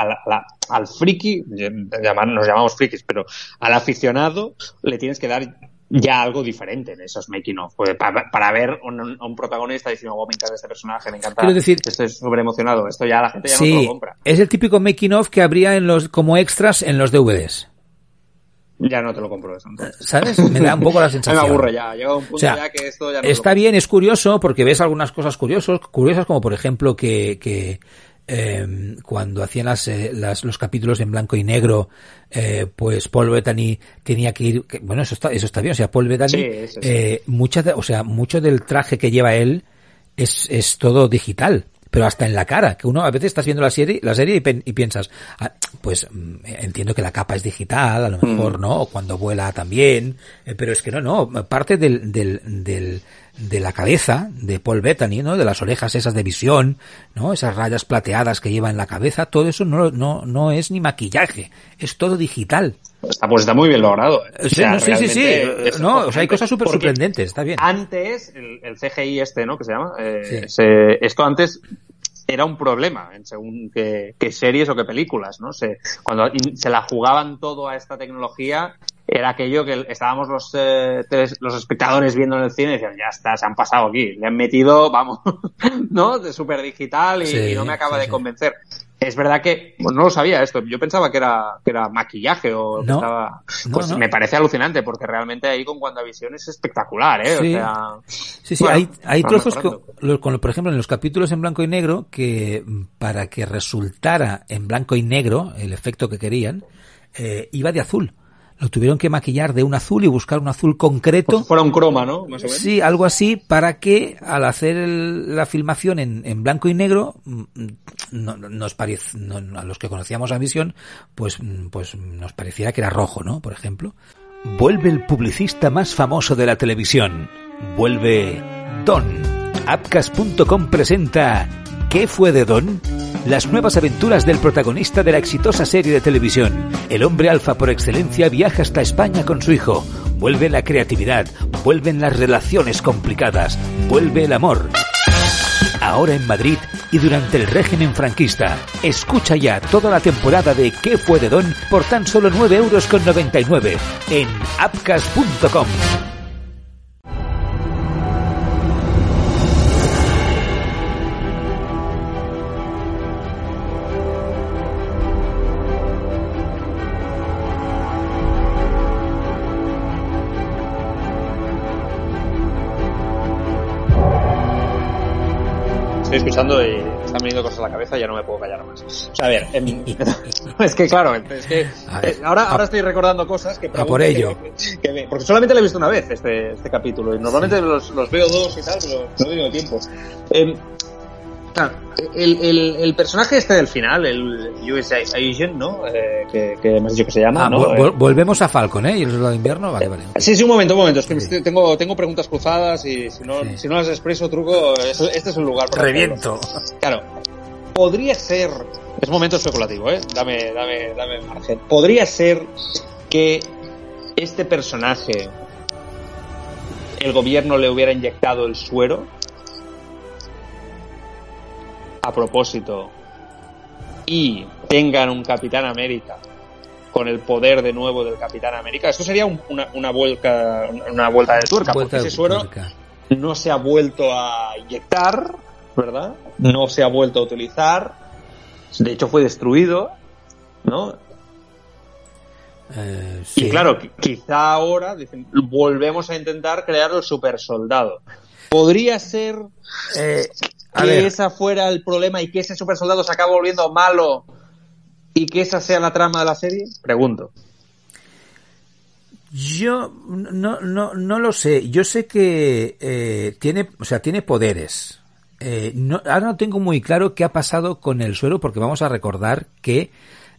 al friki, nos llamamos frikis, pero al aficionado le tienes que dar ya algo diferente en esos making of. Pues para, ver un, un, protagonista diciendo, oh, me encanta este personaje, me encanta, decir, estoy súper emocionado. Esto ya la gente ya no lo compra. Es el típico making of que habría en los, como extras en los DVDs. Ya no te lo compro eso. ¿Sabes? Me da un poco la sensación. me aburre ya. Llega un punto ya que esto ya no Está bien, es curioso porque ves algunas cosas curiosas, curiosas como por ejemplo que, que eh, cuando hacían las, eh, las, los capítulos en blanco y negro, eh, pues Paul Bettany tenía que ir, bueno, eso está, eso está bien, o sea, Paul Bettany, eh, mucha o sea, mucho del traje que lleva él es, es todo digital pero hasta en la cara, que uno a veces estás viendo la serie, la serie y, piensas, ah, pues mm, entiendo que la capa es digital, a lo mejor, mm. ¿no? O cuando vuela también, eh, pero es que no, no, parte del, del, del, de la cabeza de Paul Bettany, ¿no? De las orejas esas de visión, ¿no? Esas rayas plateadas que lleva en la cabeza, todo eso no, no, no es ni maquillaje, es todo digital. Está, pues está muy bien logrado. ¿eh? sí, sí, sí, No, o sea, hay cosas súper sorprendentes, está bien. Antes, el, CGI este, ¿no? Que se llama, eh, esto antes era un problema en según qué, series o qué películas, ¿no? Se, cuando se la jugaban todo a esta tecnología, era aquello que estábamos los, eh, los espectadores viendo en el cine y decían, ya está, se han pasado aquí, le han metido, vamos, ¿no? De súper digital y, no me acaba de convencer. Es verdad que no lo sabía esto. Yo pensaba que era, que era maquillaje o no, estaba. Pues me parece alucinante porque realmente ahí con WandaVision es espectacular, ¿eh? Sí, o sea, sí, sí hay, hay trozos, que, por ejemplo, en los capítulos en blanco y negro, que para que resultara en blanco y negro el efecto que querían, eh, iba de azul lo tuvieron que maquillar de un azul y buscar un azul concreto. Pues fuera un croma, ¿no? Más o menos. Sí, algo así, para que al hacer la filmación en, en, blanco y negro, mm, no, nos parece, a los que conocíamos a Visión, pues, pues nos pareciera que era rojo, ¿no? Por ejemplo. Vuelve el publicista más famoso de la televisión. Vuelve Don. Apcas.com presenta ¿Qué fue de Don? Las nuevas aventuras del protagonista de la exitosa serie de televisión. El hombre alfa por excelencia viaja hasta España con su hijo. Vuelve la creatividad, vuelven las relaciones complicadas, vuelve el amor. Ahora en Madrid y durante el régimen franquista. Escucha ya toda la temporada de ¿Qué fue de Don? por tan solo 9 euros con 99 en apcas.com. escuchando y están viniendo cosas a la cabeza y ya no me puedo callar más. O sea, a ver, es que claro, es que eh, ahora, ahora estoy recordando cosas que... A por ello. porque solamente lo he visto una vez este, este capítulo y normalmente los, los, veo dos y tal, pero no tengo tiempo. Eh, Claro, el, el, el, personaje este del final, el US Agent, ¿no? Eh, que, que hemos dicho que se llama, ah, ¿no? Eh, volvemos a Falcon, ¿eh? Y el de invierno, vale, vale. Sí, sí, un momento, un momento. Es que tengo, tengo preguntas cruzadas y si no, si no las expreso, truco, este es un lugar para Reviento. Claro. Podría ser, es momento especulativo, ¿eh? Dame, dame, dame margen. Podría ser que este personaje, el gobierno le hubiera inyectado el suero a propósito y tengan un Capitán América con el poder de nuevo del Capitán América, esto sería una, una, vuelta, una vuelta de tuerca, porque ese suero no se ha vuelto a inyectar, ¿verdad? No se ha vuelto a utilizar, de hecho fue destruido, ¿no? Eh, y claro, quizá ahora volvemos a intentar crear el super soldado. Podría ser eh, que esa fuera el problema y que ese super soldado se acaba volviendo malo y que esa sea la trama de la serie? Pregunto. Yo no, no, no lo sé. Yo sé que eh, tiene, o sea, tiene poderes. Eh, no, ahora no tengo muy claro qué ha pasado con el suero, porque vamos a recordar que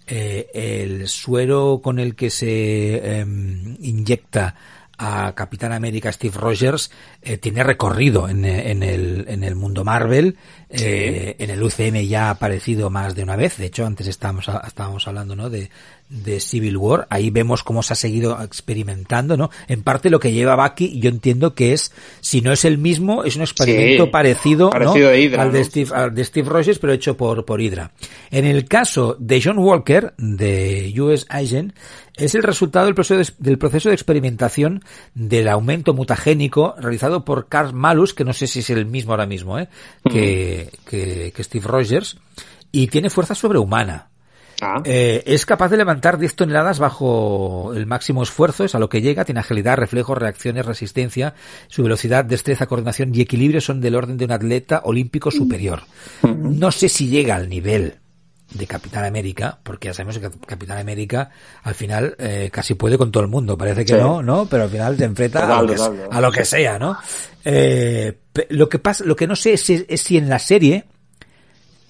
eh, el suero con el que se em, inyecta a Capitán América Steve Rogers eh, tiene recorrido en, en, el, en el mundo Marvel. Eh, en el UCM ya ha aparecido más de una vez. De hecho, antes estábamos, estábamos hablando ¿no? de, de Civil War. Ahí vemos cómo se ha seguido experimentando, ¿no? En parte lo que lleva Bucky, yo entiendo que es, si no es el mismo, es un experimento Sí, parecido, parecido ¿no? a Hydra, al, de ¿no? Steve, al de Steve Rogers, pero hecho por, por Hydra. En el caso de John Walker, de US Agent, es el resultado del proceso, de, del proceso de experimentación del aumento mutagénico realizado por Carl Malus, que no sé si es el mismo ahora mismo, ¿eh? que, que, que Steve Rogers, y tiene fuerza sobrehumana. Ah, Eh, es capaz de levantar 10 toneladas bajo el máximo esfuerzo, es a lo que llega, tiene agilidad, reflejos, reacciones, resistencia, su velocidad, destreza, coordinación y equilibrio son del orden de un atleta olímpico superior. No sé si llega al nivel de Capitán América, porque ya sabemos que Capitán América al final eh, casi puede con todo el mundo, parece que Sí. no, ¿no? Pero al final se enfrenta a, lo que, total, a lo que sea, ¿no? Eh, lo que pasa, lo que no sé es, si- es si en la serie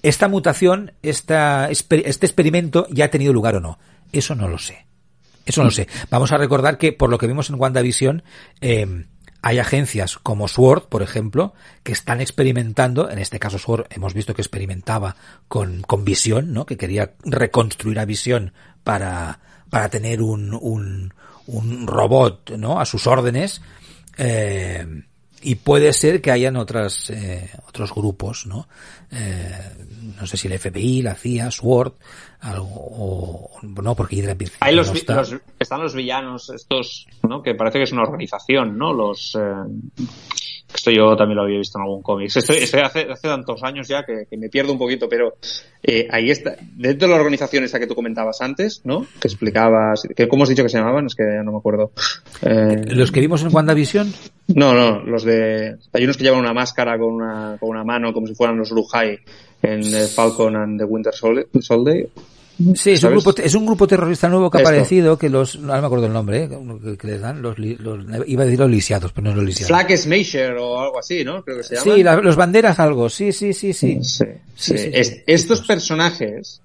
esta mutación, esta, este experimento ya ha tenido lugar o no. Eso no lo sé. Eso no lo sé. Vamos a recordar que, por lo que vimos en WandaVision, eh, hay agencias como SWORD, por ejemplo, que están experimentando, en este caso SWORD hemos visto que experimentaba con, con Visión, ¿no? Que quería reconstruir a Visión para, para tener un, un, un robot, ¿no? A sus órdenes. Eh, y puede ser que hayan otras, eh, otros grupos, ¿no? Eh, no sé si el FBI, la CIA, SWORD, algo, o, no, porque Hydra Hay los, no vi- está. los- están los villanos estos, ¿no? Que parece que es una organización, ¿no? Los eh, esto yo también lo había visto en algún cómic. Esto, esto hace, hace tantos años ya que, que me pierdo un poquito, pero eh, ahí está. Dentro de la organización esa que tú comentabas antes, ¿no? Que explicabas, que ¿cómo has dicho que se llamaban? Es que ya no me acuerdo. Eh, Los que vimos en WandaVision, no, no, los de. Hay unos que llevan una máscara con una, con una mano, como si fueran los Ruhai en Falcon and the Winter Sol- Soldier. sí, es un, grupo, es un grupo terrorista nuevo que ha Esto. aparecido, que los, no me acuerdo el nombre, ¿eh? que, que les dan, los, los- iba a decir los lisiados, pero no los lisiados. Flag Smasher o algo así, ¿no? Creo que se llama. Sí, la- los banderas algo, sí, sí, sí, sí. Sí, Sí, sí. sí, Es- sí. estos personajes,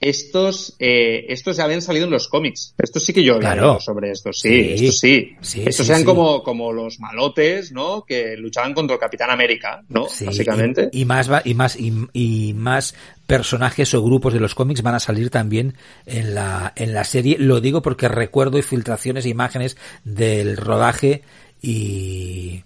estos, eh, estos habían salido en los cómics. Estos sí que yo había Claro. leído sobre estos. Sí, Sí. estos sí. Sí, estos sí, eran como, como los malotes, ¿no? Que luchaban contra el Capitán América, ¿no? Básicamente. Y, y más va- y más y, y más personajes o grupos de los cómics van a salir también en la en la serie. Lo digo porque recuerdo filtraciones e imágenes del rodaje y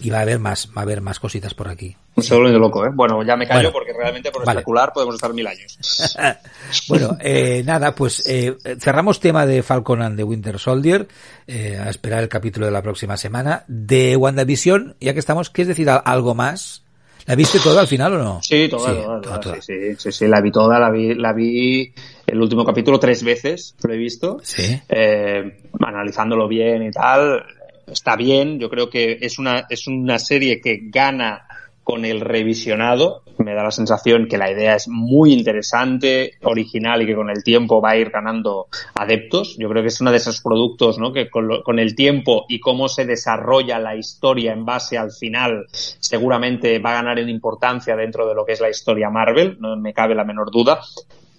y va a haber más va a haber más cositas por aquí. Un segundo de loco, ¿eh? Bueno, ya me callo Bueno. porque realmente por Vale. especular podemos estar mil años. Bueno, eh, nada, pues eh, cerramos tema de Falcon and the Winter Soldier, eh, a esperar el capítulo de la próxima semana. De WandaVision, ya que estamos, ¿quieres decir al- algo más? ¿La viste todo al final o no? Sí, toda, Sí, toda, toda, toda, toda. Sí, sí, sí, sí, la vi toda, la vi, la vi el último capítulo tres veces, lo he visto. Sí. eh, analizándolo bien y tal, está bien. Yo creo que es una, es una serie que gana con el revisionado. Me da la sensación que la idea es muy interesante, original y que con el tiempo va a ir ganando adeptos. Yo creo que es uno de esos productos ¿no? que con, el tiempo y cómo se desarrolla la historia en base al final seguramente va a ganar en importancia dentro de lo que es la historia Marvel, no me cabe la menor duda.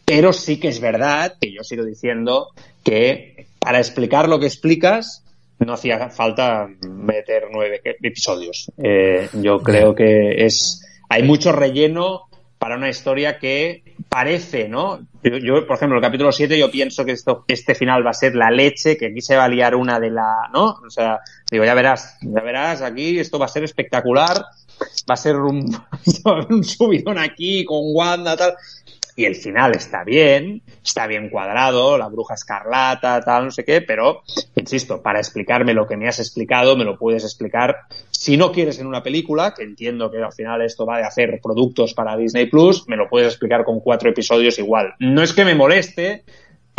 Pero sí que es verdad que yo sigo diciendo que para explicar lo que explicas no hacía falta meter nueve episodios. Eh, yo creo que es hay mucho relleno para una historia que parece, ¿no? Yo, yo, por ejemplo, el capítulo 7 yo pienso que esto, este final va a ser la leche, que aquí se va a liar una de la, ¿no? O sea, digo, ya verás, ya verás, aquí esto va a ser espectacular, va a ser un, un subidón aquí con Wanda, tal. Y el final está bien, está bien cuadrado, la bruja escarlata, tal, no sé qué, pero, insisto, para explicarme lo que me has explicado, me lo puedes explicar. Si no quieres en una película, que entiendo que al final esto va de hacer productos para Disney Plus, me lo puedes explicar con cuatro episodios igual. No es que me moleste,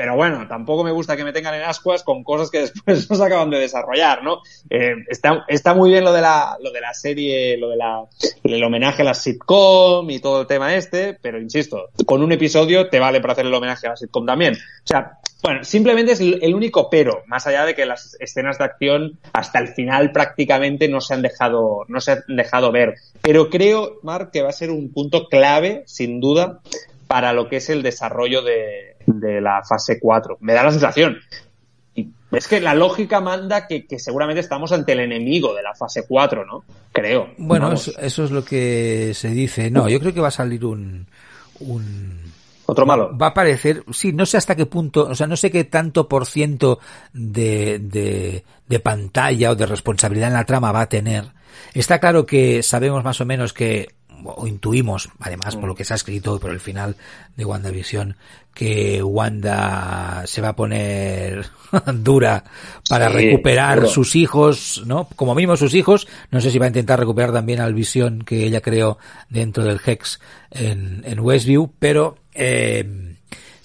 pero bueno, tampoco me gusta que me tengan en ascuas con cosas que después no se acaban de desarrollar, ¿no? Eh, está, está muy bien lo de la, lo de la serie, lo de la, el homenaje a la sitcom y todo el tema este, pero insisto, con un episodio te vale para hacer el homenaje a la sitcom también. O sea, Bueno, simplemente es el único pero, más allá de que las escenas de acción hasta el final prácticamente no se han dejado, no se han dejado ver. Pero creo, Mark, que va a ser un punto clave, sin duda, para lo que es el desarrollo de, de la fase 4. Me da la sensación. Y es que la lógica manda que, que, seguramente estamos ante el enemigo de la fase 4, ¿no? Creo. Bueno, eso, eso, es lo que se dice. No, yo creo que va a salir un, un otro malo. Va a aparecer, sí, no sé hasta qué punto, o sea, no sé qué tanto por ciento de, de, de pantalla o de responsabilidad en la trama va a tener. Está claro que sabemos más o menos que o intuimos, además por lo que se ha escrito y por el final de WandaVision, que Wanda se va a poner dura para sí, recuperar sus hijos, ¿no? Como mínimo sus hijos. No sé si va a intentar recuperar también al Visión que ella creó dentro del Hex en, en Westview, pero eh,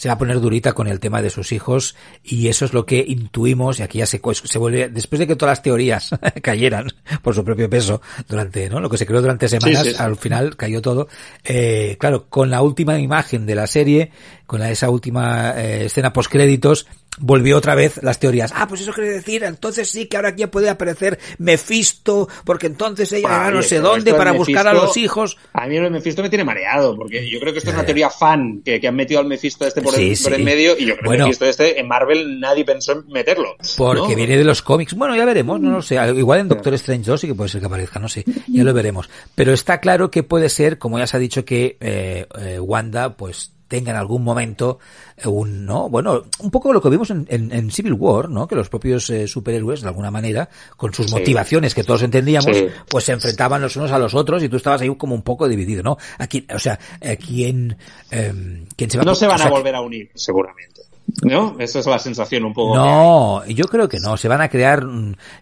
se va a poner durita con el tema de sus hijos y eso es lo que intuimos y aquí ya se, se vuelve, después de que todas las teorías cayeran por su propio peso durante, ¿no? Lo que se creó durante semanas, sí, sí, sí. al final cayó todo. Eh, claro, con la última imagen de la serie, con esa última eh, escena post créditos, volvió otra vez las teorías. Ah, pues eso quiere decir, entonces sí que ahora aquí puede aparecer Mephisto, porque entonces ella va no sé dónde para buscar a los hijos. A mí el Mephisto me tiene mareado, porque yo creo que esto es una teoría fan, que, que han metido al Mephisto este por, sí, el, por el medio, y yo creo bueno, que Mephisto este en Marvel nadie pensó en meterlo. Porque ¿no? viene de los cómics. Bueno, ya veremos, no lo sé. Igual en Doctor Strange 2 sí que puede ser que aparezca, no sé. Ya lo veremos. Pero está claro que puede ser, como ya se ha dicho, que eh, eh, Wanda, pues tenga en algún momento un, ¿no? Bueno, un poco lo que vimos en, en, en Civil War, ¿no? Que los propios eh, superhéroes, de alguna manera, con sus sí. motivaciones que todos entendíamos, sí. pues se enfrentaban los unos a los otros y tú estabas ahí como un poco dividido, ¿no? Aquí, o sea, eh, ¿quién, eh, quién se va No se van o sea, a volver a unir, seguramente. ¿No? Esa es la sensación un poco. No, yo creo que no. Se van a crear.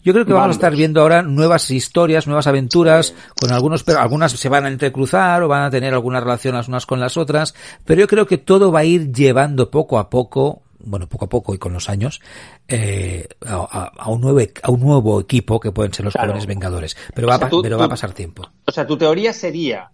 Yo creo que vamos a estar viendo ahora nuevas historias, nuevas aventuras, sí. con algunos, pero algunas se van a entrecruzar o van a tener alguna relación las unas con las otras. Pero yo creo que todo va a ir llevando poco a poco bueno, poco a poco y con los años, eh, a, a, un nuevo, a un nuevo equipo que pueden ser los claro. jóvenes vengadores. Pero, va, sea, tú, pero va a pasar tiempo. O sea, tu teoría sería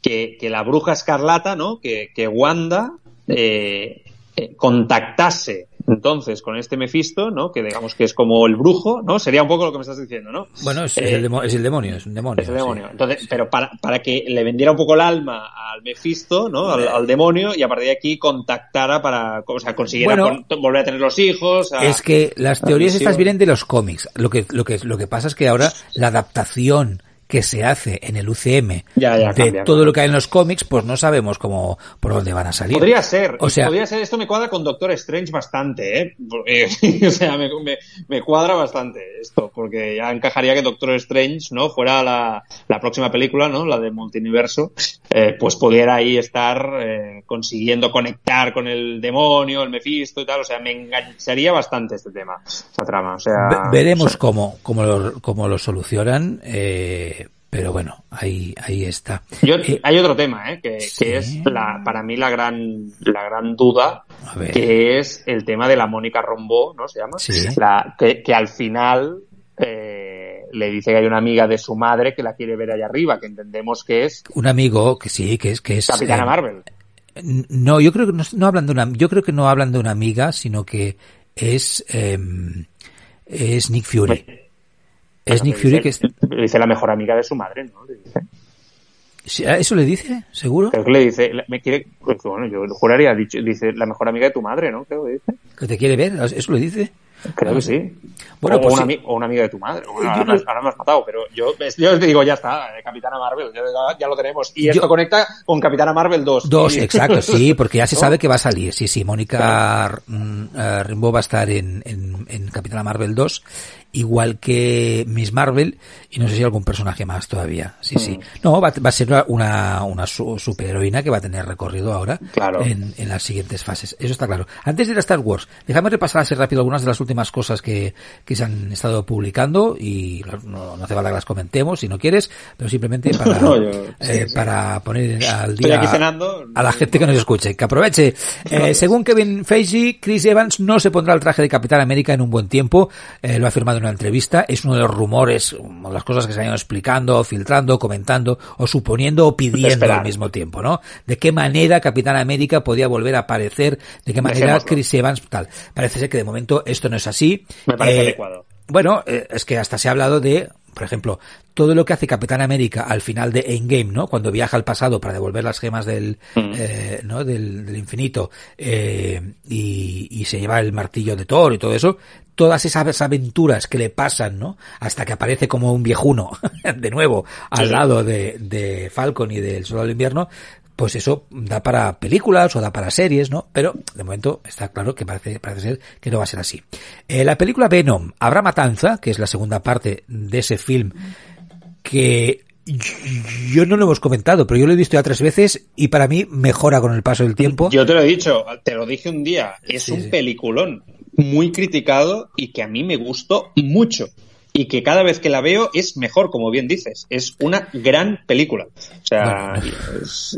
que, que la bruja escarlata, ¿no? Que, que Wanda, eh, eh, contactase entonces con este Mephisto, ¿no? Que digamos que es como el brujo, ¿no? Sería un poco lo que me estás diciendo, ¿no? Bueno, es, eh, es, el, demonio, es el, demonio, es un demonio. Es el demonio. Sí. Entonces, pero para, para que le vendiera un poco el alma al Mephisto, ¿no? Al, al demonio y a partir de aquí contactara para, o sea, consiguiera bueno, con, volver a tener los hijos. A, es que las teorías estas vienen de los cómics. Lo que, lo que, lo que pasa es que ahora la adaptación que se hace en el UCM ya, ya, de cambia, todo lo que hay en los cómics, pues no sabemos cómo por dónde van a salir. Podría ser, o sea, podría ser, esto me cuadra con Doctor Strange bastante, ¿eh? Porque, o sea, me, me, me, cuadra bastante esto, porque ya encajaría que Doctor Strange, ¿no? Fuera la, la próxima película, ¿no? La de multiverso, eh, pues pudiera ahí estar eh, consiguiendo conectar con el demonio, el Mephisto y tal, o sea, me engancharía bastante este tema, esta trama, o sea... veremos o sea, cómo, cómo lo, cómo lo solucionan, eh pero bueno, ahí, ahí está. Yo, eh, hay otro tema, ¿eh? que, sí. que, es la, para mí la gran, la gran duda, que es el tema de la Mónica Rombó, ¿no se llama? Sí. La, que, que al final eh, le dice que hay una amiga de su madre que la quiere ver allá arriba, que entendemos que es... Un amigo, que sí, que es... Que es Capitana eh, Marvel. No, yo creo que no, no, hablan de una, yo creo que no hablan de una amiga, sino que es, eh, es Nick Fury. Es Nick Fury que le dice la mejor amiga de su madre, ¿no? Le dice. ¿Eso le dice? ¿Seguro? Creo que le dice, me quiere, pues, bueno, yo juraría, dicho, dice la mejor amiga de tu madre, ¿no? Creo que dice. ¿Que te quiere ver? ¿Eso le dice? Creo que sí. Bueno, o, pues una, sí. o una amiga de tu madre. Bueno, ahora, no... me, ahora, me has matado, pero yo, yo te digo, ya está, eh, Capitana Marvel, ya, ya lo tenemos. Y esto yo... conecta con Capitana Marvel 2. 2, y... exacto, sí, porque ya se sabe que va a salir. Sí, sí, Mónica claro. uh, Rimbaud va a estar en, en, en Capitana Marvel 2 igual que Miss Marvel y no sé si algún personaje más todavía. Sí, mm. sí. No, va, va, a ser una, una superheroína que va a tener recorrido ahora claro. en, en, las siguientes fases. Eso está claro. Antes de ir a Star Wars, déjame repasar así rápido algunas de las últimas cosas que, que se han estado publicando y no, hace falta que las comentemos si no quieres, pero simplemente para, eh, para poner al día a la gente que nos escuche, que aproveche. Eh, según Kevin Feige, Chris Evans no se pondrá el traje de Capitán América en un buen tiempo, eh, lo ha afirmado en una entrevista, es uno de los rumores, una de las cosas que se han ido explicando, filtrando, comentando o suponiendo o pidiendo al mismo tiempo, ¿no? De qué manera Capitán América podía volver a aparecer, de qué manera Chris Evans, tal. Parece ser que de momento esto no es así. Me parece adecuado. Bueno, eh, es que hasta se ha hablado de, por ejemplo, todo lo que hace Capitán América al final de Endgame, ¿no? Cuando viaja al pasado para devolver las gemas del, mm. eh, ¿no? Del, infinito eh, y, y, se lleva el martillo de Thor y todo eso. Todas esas aventuras que le pasan, ¿no? Hasta que aparece como un viejuno, de nuevo, al lado de, de Falcon y del Soldado del Invierno, pues eso da para películas o da para series, ¿no? Pero de momento está claro que parece, parece ser que no va a ser así. Eh, la película Venom, Habrá Matanza, que es la segunda parte de ese film, que yo no lo hemos comentado, pero yo lo he visto ya tres veces y para mí mejora con el paso del tiempo. Yo te lo he dicho, te lo dije un día, es un peliculón muy criticado y que a mí me gustó mucho y que cada vez que la veo es mejor, como bien dices. Es una gran película. O sea,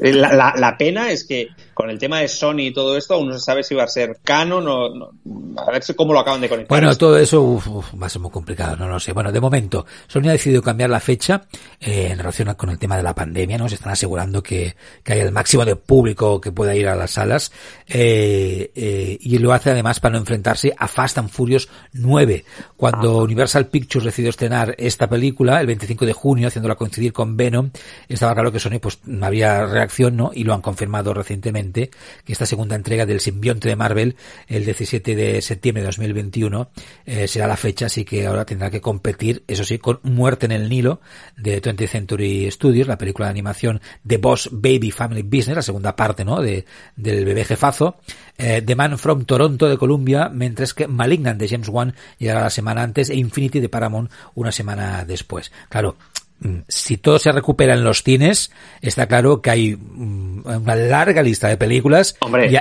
la, la, pena es que con el tema de Sony y todo esto, aún no se sabe si va a ser canon o a ver cómo lo acaban de conectar. Bueno, todo eso va a ser muy complicado, no lo sé. Bueno, de momento, Sony ha decidido cambiar la fecha eh, en relación con el tema de la pandemia, ¿no? Se están asegurando que, que haya el máximo de público que pueda ir a las salas eh, eh, y lo hace además para no enfrentarse a Fast and Furious 9. Cuando ah. Universal Pictures decidió estrenar esta película el 25 de junio, haciéndola coincidir con Venom, estaba claro que Sony pues no había reacción, ¿no? Y lo han confirmado recientemente que esta segunda entrega del simbionte de Marvel, el 17 de septiembre de 2021, eh, será la fecha, así que ahora tendrá que competir, eso sí, con Muerte en el Nilo de 20th Century Studios, la película de animación de Boss Baby Family Business, la segunda parte, ¿no? De, del bebé jefazo, eh, The Man from Toronto de Columbia, mientras que Malignant de James Wan llegará la semana antes e Infinity de Paramount una semana después. Claro, si todo se recupera en los cines, está claro que hay mm, una larga lista de películas,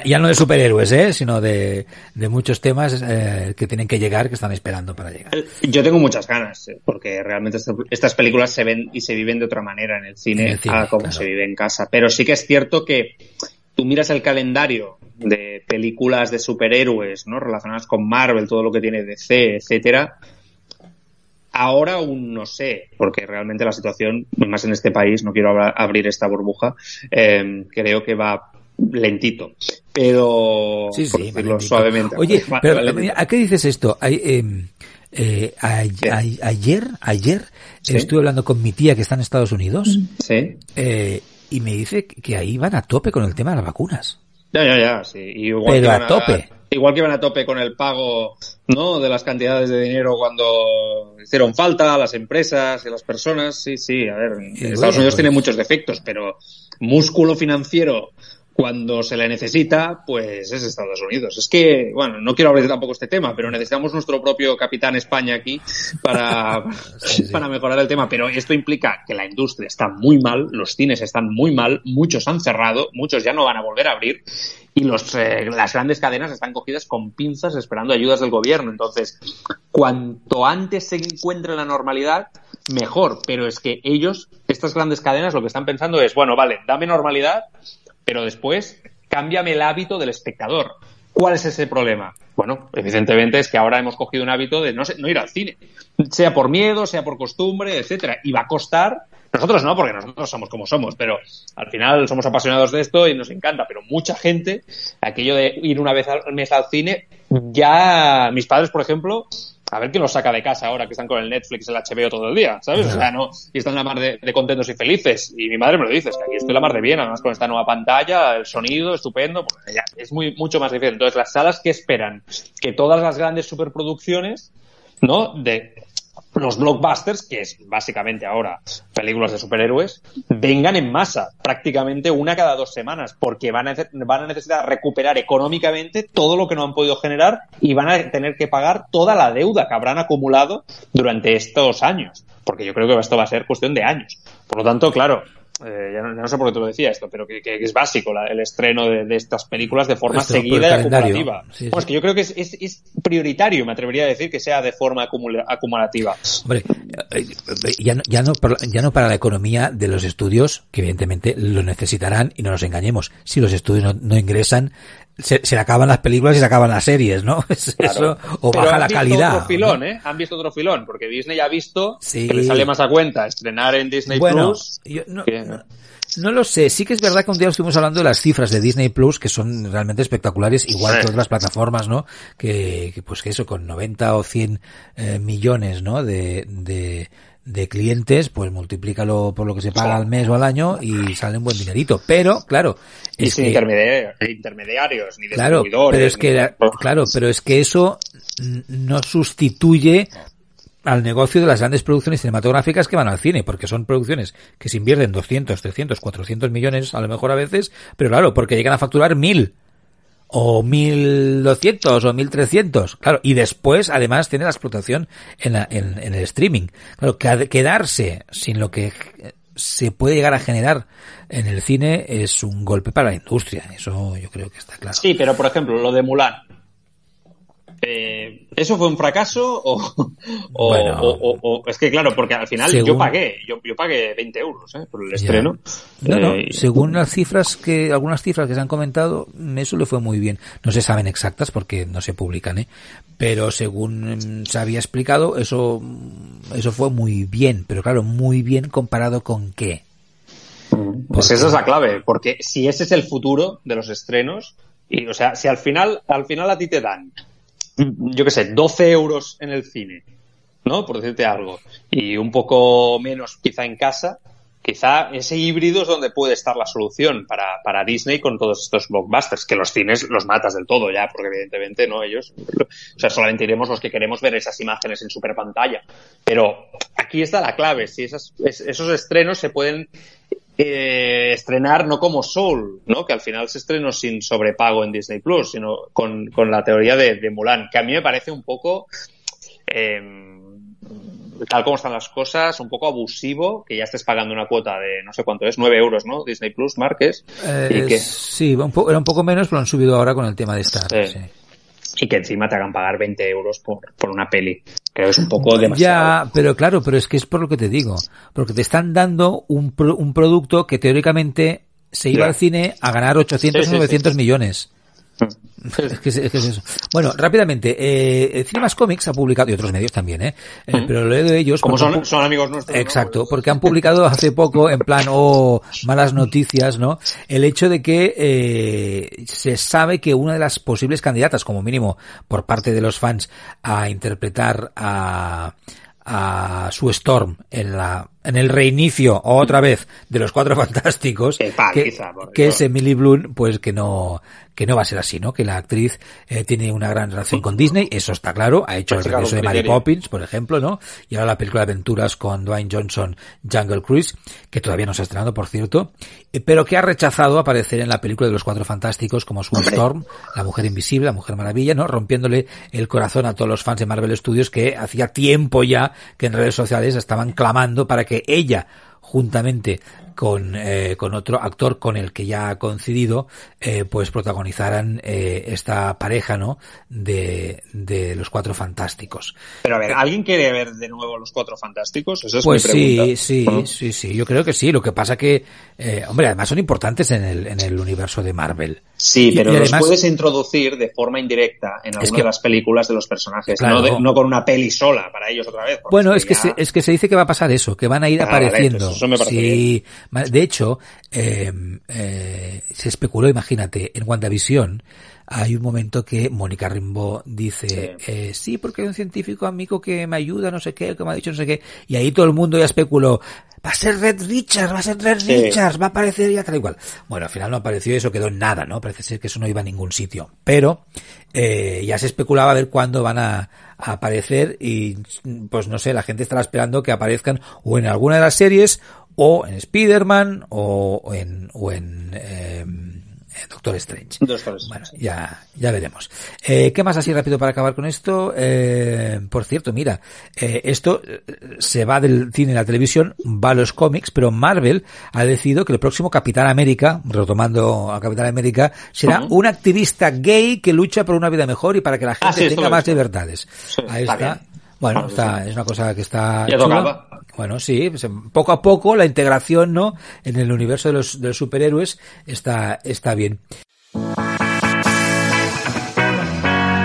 Ya, no de superhéroes, ¿eh? sino de, muchos temas eh, que tienen que llegar, que están esperando para llegar. Yo tengo muchas ganas, eh, porque realmente estas películas se ven y se viven de otra manera en el cine, a como se vive en casa. Pero sí que es cierto que tú miras el calendario de películas de superhéroes, ¿no? Relacionadas con Marvel, todo lo que tiene DC, etcétera, Ahora aún no sé, porque realmente la situación, más en este país, no quiero abrir esta burbuja, eh, creo que va lentito. Pero, sí, sí, suavemente. Oye, pero, ¿a qué dices esto? Em, eh, ayer, ayer estuve hablando con mi tía que está en Estados Unidos. Sí. Eh, y me dice que ahí van a tope con el tema de las vacunas. Ya, ya, ya, sí. Igual Pero a tope. Igual que van a tope con el pago, ¿no? De las cantidades de dinero cuando hicieron falta a las empresas y a las personas. Sí, sí, a ver, Estados Unidos tiene pues muchos defectos, pero músculo financiero cuando se le necesita, pues es Estados Unidos. Es que, bueno, no quiero hablar tampoco este tema, pero necesitamos nuestro propio capitán España aquí para, para mejorar el tema. Pero esto implica que la industria está muy mal, los cines están muy mal, muchos han cerrado, muchos ya no van a volver a abrir y los, eh, las grandes cadenas están cogidas con pinzas esperando ayudas del gobierno. Entonces, cuanto antes se encuentre la normalidad, mejor. Pero es que ellos, estas grandes cadenas, lo que están pensando es, bueno, vale, dame normalidad, pero después cámbiame el hábito del espectador. ¿Cuál es ese problema? Bueno, evidentemente es que ahora hemos cogido un hábito de no, no ir al cine, sea por miedo, sea por costumbre, etcétera, y va a costar. Nosotros no, porque nosotros somos como somos, pero al final somos apasionados de esto y nos encanta. Pero mucha gente, aquello de ir una vez al mes al cine, ya mis padres, por ejemplo, a ver quién los saca de casa ahora que están con el Netflix, el HBO todo el día, ¿sabes? O sea, no, y están la mar de, contentos y felices. Y mi madre me lo dice, es que aquí estoy la mar de bien, además con esta nueva pantalla, el sonido estupendo, pues ya, es muy, mucho más difícil. Entonces, las salas que esperan que todas las grandes superproducciones, ¿no? De los blockbusters, que es básicamente ahora películas de superhéroes, vengan en masa, prácticamente una cada dos semanas, porque van a, van a necesitar recuperar económicamente todo lo que no han podido generar y van a tener que pagar toda la deuda que habrán acumulado durante estos años, porque yo creo que esto va a ser cuestión de años. Por lo tanto, claro, eh, ya, no, sé por qué te lo decía esto, pero que, es básico el estreno de, estas películas de forma seguida y acumulativa. es que yo creo que es, es, prioritario, me atrevería a decir, que sea de forma acumulativa. Hombre, eh, ya no, ya, no, ya no para la economía de los estudios, que evidentemente lo necesitarán y no nos engañemos. Si los estudios no ingresan, se, se, acaban las películas y se acaban las series, ¿no? Eso, o baja la calidad. Otro filón, ¿eh? Han visto otro filón, porque Disney ha visto que le sale más a cuenta estrenar en Disney Plus. no, no, lo sé, sí que es verdad que un día estuvimos hablando de las cifras de Disney Plus, que son realmente espectaculares, igual que otras plataformas, ¿no? Que, que, pues que eso, con 90 o 100 eh, millones, ¿no? De, de, de clientes, pues multiplícalo por lo que se paga al mes o al año y sale un buen dinerito. Pero, claro, y sin intermediarios, ni claro, Pero es que, claro, pero es que eso no sustituye al negocio de las grandes producciones cinematográficas que van al cine, porque son producciones que se invierten 200, 300, 400 millones a lo mejor a veces, pero claro, porque llegan a facturar mil o 1200 o 1300, claro, y después además tiene la explotación en, en, en el streaming. Claro, quedarse sin lo que se puede llegar a generar en el cine es un golpe para la industria, eso yo creo que está claro. Sí, pero por ejemplo, lo de Mulan, eh, ¿Eso fue un fracaso o, es que claro, porque al final yo pagué, yo, yo, pagué 20 euros eh, por el estreno. No, no, eh, según las cifras que, algunas cifras que se han comentado, eso le fue muy bien. No se saben exactas porque no se publican, ¿eh? Pero según se había explicado, eso, eso fue muy bien, pero claro, muy bien comparado con qué. Pues esa es la clave, porque si ese es el futuro de los estrenos, y o sea, si al final, al final a ti te dan yo qué sé, 12 euros en el cine, ¿no? Por decirte algo. Y un poco menos quizá en casa. Quizá ese híbrido es donde puede estar la solución para, para Disney con todos estos blockbusters, que los cines los matas del todo ya, porque evidentemente no ellos. O sea, solamente iremos los que queremos ver esas imágenes en super pantalla. Pero aquí está la clave, si esas, esos estrenos se pueden eh, estrenar no como Soul, ¿no? Que al final se estrenó sin sobrepago en Disney Plus, sino con, la teoría de, Mulan, que a mí me parece un poco, em, tal como están las cosas, un poco abusivo que ya estés pagando una cuota de no sé cuánto es, 9 euros, ¿no? Disney Plus, Marques. y que... Sí, era un poco menos, pero lo han subido ahora con el tema de Star. Sí y que encima te hagan pagar 20 euros por, por una peli. Creo que es un poco demasiado. Ya, pero claro, pero es que es por lo que te digo. Porque te están dando un, un producto que teóricamente se iba al cine a ganar 800 o 900 millones. Es que, es, eso. Bueno, rápidamente, eh, Cinemas Comics ha publicado, y otros medios también, ¿eh? eh pero lo leo de ellos. Como son, son, amigos nuestros. Exacto, porque han publicado hace poco, en plan, oh, malas noticias, ¿no? El hecho de que eh, se sabe que una de las posibles candidatas, como mínimo, por parte de los fans, a interpretar a, a su Storm en la en el reinicio otra vez de los Cuatro Fantásticos que, es Emily Bloom pues que no que no va a ser así no que la actriz eh, tiene una gran relación con Disney eso está claro ha hecho el regreso de Mary Poppins por ejemplo no y ahora la película de aventuras con Dwayne Johnson Jungle Cruise que todavía no se ha estrenado por cierto eh, pero que ha rechazado aparecer en la película de los Cuatro Fantásticos como su Storm la Mujer Invisible la Mujer Maravilla no rompiéndole el corazón a todos los fans de Marvel Studios que hacía tiempo ya que en redes sociales estaban clamando para que que ella juntamente con, eh, con otro actor con el que ya ha coincidido, eh, pues protagonizaran eh, esta pareja, ¿no? De, de los Cuatro Fantásticos. Pero a ver, ¿alguien quiere ver de nuevo los Cuatro Fantásticos? Eso es pues mi sí, sí, sí, sí, yo creo que sí. Lo que pasa que, hombre, además son importantes en el, en el universo de Marvel. Sí, pero los puedes introducir de forma indirecta en alguna de las películas de los personajes, no, no, con una peli sola para ellos otra vez. Bueno, es que, se, es que se dice que va a pasar eso, que van a ir apareciendo. eso me sí, de hecho, eh, eh, se especuló, imagínate, en WandaVision hay un momento que Mónica Rimbaud dice, sí. Eh, sí, porque hay un científico amigo que me ayuda, no sé qué, que me ha dicho no sé qué, y ahí todo el mundo ya especuló, va a ser Red Richards, va a ser Red Richards, va a aparecer ya tal igual. Bueno, al final no apareció y eso quedó en nada, ¿no? Parece ser que eso no iba a ningún sitio. Pero eh, ya se especulaba a ver cuándo van a, aparecer y pues no sé, la gente estará esperando que aparezcan o en alguna de las series o en Spider-Man o, en, o en, eh, Eh, Doctor Strange. Doctor Strange. Bueno, ya, ya veremos. Eh, ¿Qué más así rápido para acabar con esto? Eh, por cierto, mira, eh, esto eh, se va del cine a la televisión, va a los cómics, pero Marvel ha decidido que el próximo Capitán América, retomando a Capitán América, será un activista gay que lucha por una vida mejor y para que la gente Ah, sí, tenga más libertades. Sí, Ahí está está. Bueno, Claro, está, es una cosa que está Ya tocaba. Bueno, sí, pues, poco a poco la integración, ¿no? En el universo de los, de los superhéroes está, está bien.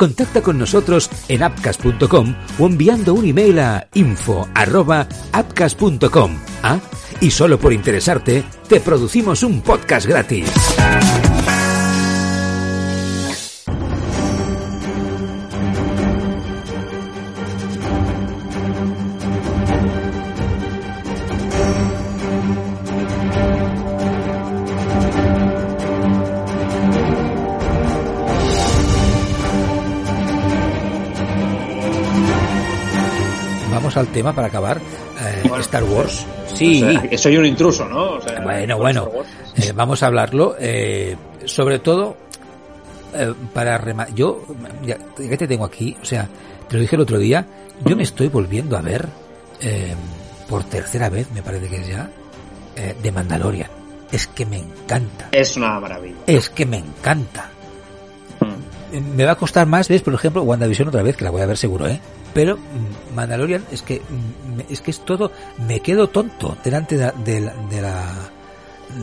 Contacta con nosotros en appcast.com o enviando un email a info@appcast.com. Ah, y solo por interesarte, te producimos un podcast gratis. Tema para acabar. Eh, Bueno, Star Wars. Sí. O sea, que soy un intruso, ¿no? O sea, Bueno, bueno, eh, vamos a hablarlo. eh, sobre todo, para rema Yo, ya, ya te tengo aquí, o sea, te lo dije el otro día, yo me estoy volviendo a ver, por tercera vez, me parece que es ya, de Mandalorian. Es que me encanta. Es una maravilla. Es que me encanta. Mm. Me va a costar más, ¿ves? Por ejemplo, WandaVision otra vez, que la voy a ver seguro, ¿eh? Pero mm, Mandalorian es que mm, es que es todo, me quedo tonto delante de la, de la, de la,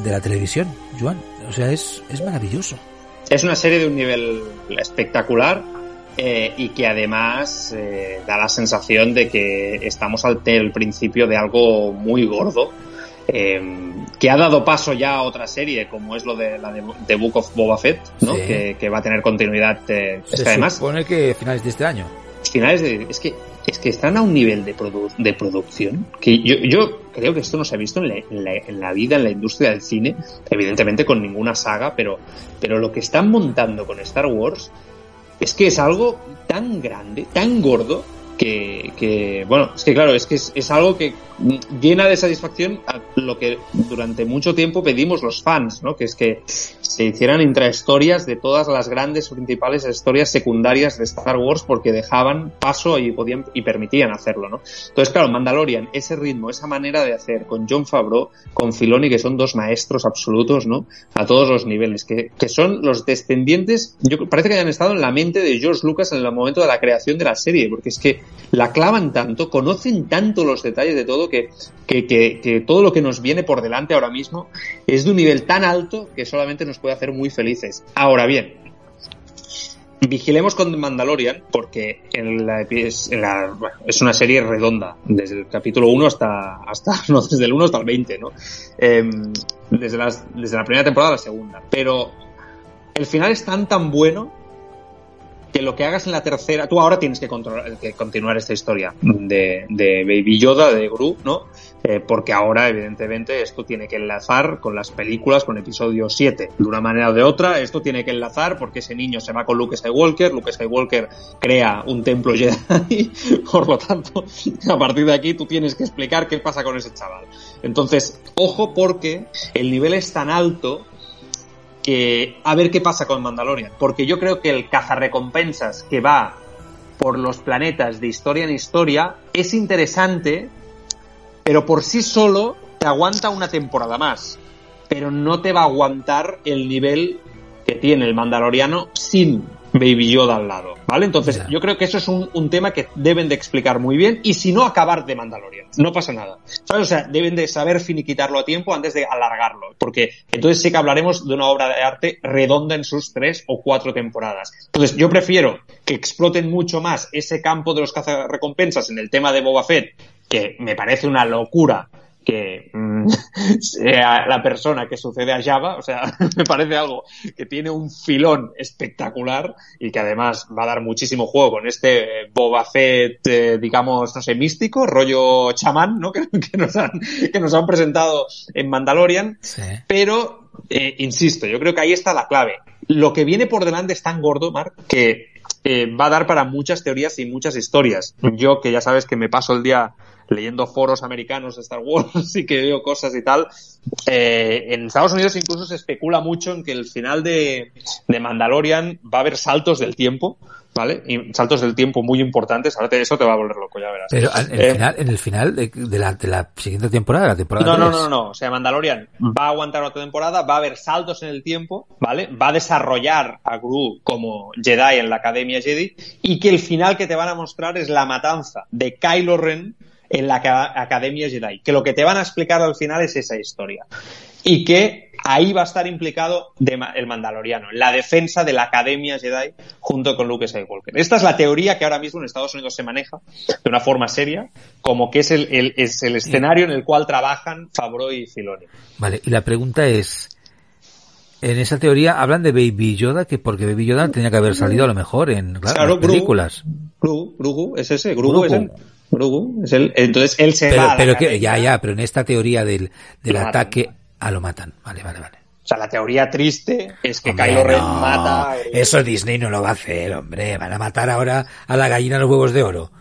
de la televisión, Joan. O sea, es, es maravilloso. Es una serie de un nivel espectacular eh, y que además eh, da la sensación de que estamos al el principio de algo muy gordo. eh, que ha dado paso ya a otra serie como es lo de la de, de Book of Boba Fett ¿no? Sí. que, que va a tener continuidad eh, Se que además supone que finales de este año. Finales de es que es que están a un nivel de, produ- de producción que yo, yo creo que esto no se ha visto en la, en, la, en la vida en la industria del cine evidentemente con ninguna saga pero pero lo que están montando con Star Wars es que es algo tan grande tan gordo que, que bueno es que claro es que es, es algo que llena de satisfacción a lo que durante mucho tiempo pedimos los fans no que es que se hicieran intrahistorias de todas las grandes principales historias secundarias de Star Wars porque dejaban paso y podían y permitían hacerlo, ¿no? Entonces, claro, Mandalorian, ese ritmo, esa manera de hacer con John Favreau, con Filoni, que son dos maestros absolutos, ¿no? A todos los niveles, que, que son los descendientes, yo parece que hayan estado en la mente de George Lucas en el momento de la creación de la serie, porque es que la clavan tanto, conocen tanto los detalles de todo que, que, que, todo lo que nos viene por delante ahora mismo es de un nivel tan alto que solamente nos puede hacer muy felices. Ahora bien, vigilemos con Mandalorian porque en la, es, es una serie redonda, desde el capítulo 1 hasta, hasta no, desde el 1 hasta el 20, ¿no? Em, desde, desde la primera temporada a la segunda. Pero el final es tan tan bueno que lo que hagas en la tercera, tú ahora tienes que, controlar, que continuar esta historia de, de Baby Yoda, de Gru, ¿no? Eh, porque ahora, evidentemente, esto tiene que enlazar con las películas, con episodio 7, de una manera o de otra. Esto tiene que enlazar porque ese niño se va con Luke Skywalker, Luke Skywalker crea un templo Jedi, por lo tanto, a partir de aquí tú tienes que explicar qué pasa con ese chaval. Entonces, ojo porque el nivel es tan alto que a ver qué pasa con Mandalorian, porque yo creo que el cazarrecompensas que va por los planetas de historia en historia es interesante, pero por sí solo te aguanta una temporada más, pero no te va a aguantar el nivel que tiene el Mandaloriano sin Baby Yoda al lado, ¿vale? Entonces, yo creo que eso es un, un tema que deben de explicar muy bien y si no, acabar de Mandalorian. No pasa nada. ¿Sabes? O sea, deben de saber finiquitarlo a tiempo antes de alargarlo, porque entonces sí que hablaremos de una obra de arte redonda en sus tres o cuatro temporadas. Entonces, yo prefiero que exploten mucho más ese campo de los cazarrecompensas en el tema de Boba Fett, que me parece una locura que mm, sea la persona que sucede a Java, o sea, me parece algo que tiene un filón espectacular y que además va a dar muchísimo juego con este Boba Fett, eh, digamos, no sé, místico, rollo chamán, ¿no? Que, que, nos, han, que nos han presentado en Mandalorian, sí. pero, eh, insisto, yo creo que ahí está la clave. Lo que viene por delante es tan gordo, Mark, que eh, va a dar para muchas teorías y muchas historias. Yo, que ya sabes que me paso el día leyendo foros americanos de Star Wars y que veo cosas y tal, eh, en Estados Unidos incluso se especula mucho en que el final de, de Mandalorian va a haber saltos del tiempo, ¿vale? Y saltos del tiempo muy importantes. Ahora te, eso te va a volver loco, ya verás. Pero en el eh, final, en el final de, de, la, de, la, siguiente temporada, la temporada no, no, no, no, no. O sea, Mandalorian va a aguantar otra temporada, va a haber saltos en el tiempo, ¿vale? Va a desarrollar a Gru como Jedi en la Academia Jedi y que el final que te van a mostrar es la matanza de Kylo Ren en la Academia Jedi. Que lo que te van a explicar al final es esa historia. Y que ahí va a estar implicado de, el Mandaloriano, en la defensa de la Academia Jedi junto con Luke Skywalker. Esta es la teoría que ahora mismo en Estados Unidos se maneja de una forma seria, como que es el, el es el escenario en el cual trabajan Favreau y Filoni. Vale, y la pregunta es, en esa teoría hablan de Baby Yoda, que porque Baby Yoda tenía que haber salido a lo mejor en claro, claro las películas. Gru, Gru, es ese, Gru, es el... Grogu, es él. Entonces él se pero, va. Pero que, ya, ya, pero en esta teoría del, del ataque, a lo matan. Vale, vale, vale. O sea, la teoría triste es que hombre, Kylo Ren no, mata. El... Eso Disney no lo va a hacer, hombre. Van a matar ahora a la gallina los huevos de oro.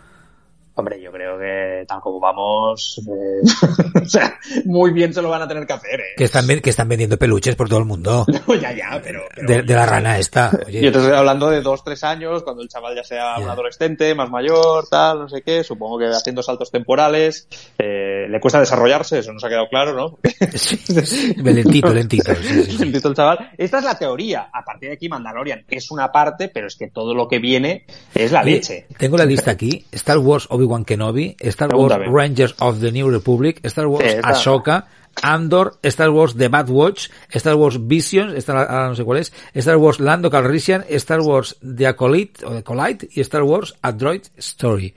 Hombre, yo creo que tal como vamos, eh, o sea, muy bien se lo van a tener que hacer. ¿eh? Que están que están vendiendo peluches por todo el mundo. No, ya, ya, pero, pero de, de, la rana esta. Oye. Yo te estoy hablando de dos, tres años, cuando el chaval ya sea un adolescente, más mayor, tal, no sé qué. Supongo que haciendo saltos temporales, eh, le cuesta desarrollarse, eso nos ha quedado claro, ¿no? Sí, lentito, lentito. Sí, sí, lentito el chaval. Esta es la teoría. A partir de aquí, Mandalorian es una parte, pero es que todo lo que viene es la leche. Tengo la lista aquí. Star Wars Obi-Wan Kenobi, Star Wars Rangers of the New Republic, Star Wars sí, Ahsoka, Andor, Star Wars The Bad Watch, Star Wars Visions, esta no sé cuál es, Star Wars Lando Calrissian, Star Wars The Acolyte, o The Acolyte y Star Wars A Droid Story.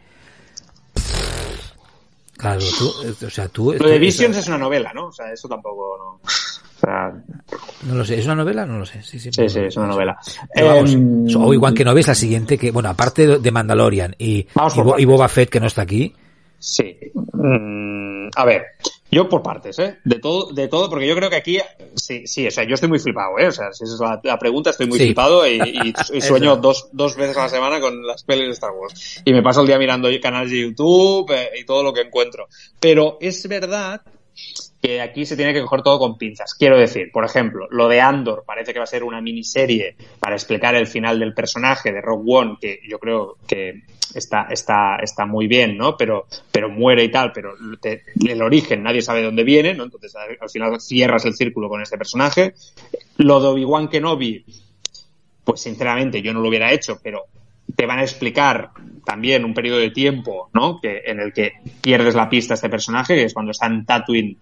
Claro, tú, o sea, tú... Lo de Visions es una novela, ¿no? O sea, eso tampoco, no... O sea... No lo sé, ¿es una novela? No lo sé. Sí, sí, sí, sí es una novela. Eh, Obi-Wan Kenobi es la siguiente que, bueno, aparte de Mandalorian y, y, y Boba Fett que no está aquí, Sí. Mm, a ver, yo por partes, ¿eh? De todo, de todo, porque yo creo que aquí, sí, sí, o sea, yo estoy muy flipado, ¿eh? O sea, si esa es la, la pregunta, estoy muy sí. flipado y, y, y sueño dos, dos veces a la semana con las pelis de Star Wars. Y me paso el día mirando canales de YouTube eh, y todo lo que encuentro. Pero es verdad que aquí se tiene que coger todo con pinzas. Quiero decir, por ejemplo, lo de Andor parece que va a ser una miniserie para explicar el final del personaje de Rogue One, que yo creo que está, está, está muy bien, ¿no? Pero, pero muere y tal, pero el origen nadie sabe de dónde viene, ¿no? Entonces al final cierras el círculo con este personaje. Lo de Obi-Wan Kenobi, pues sinceramente yo no lo hubiera hecho, pero te van a explicar también un periodo de tiempo, ¿no? Que, en el que pierdes la pista a este personaje, que es cuando está en Tatooine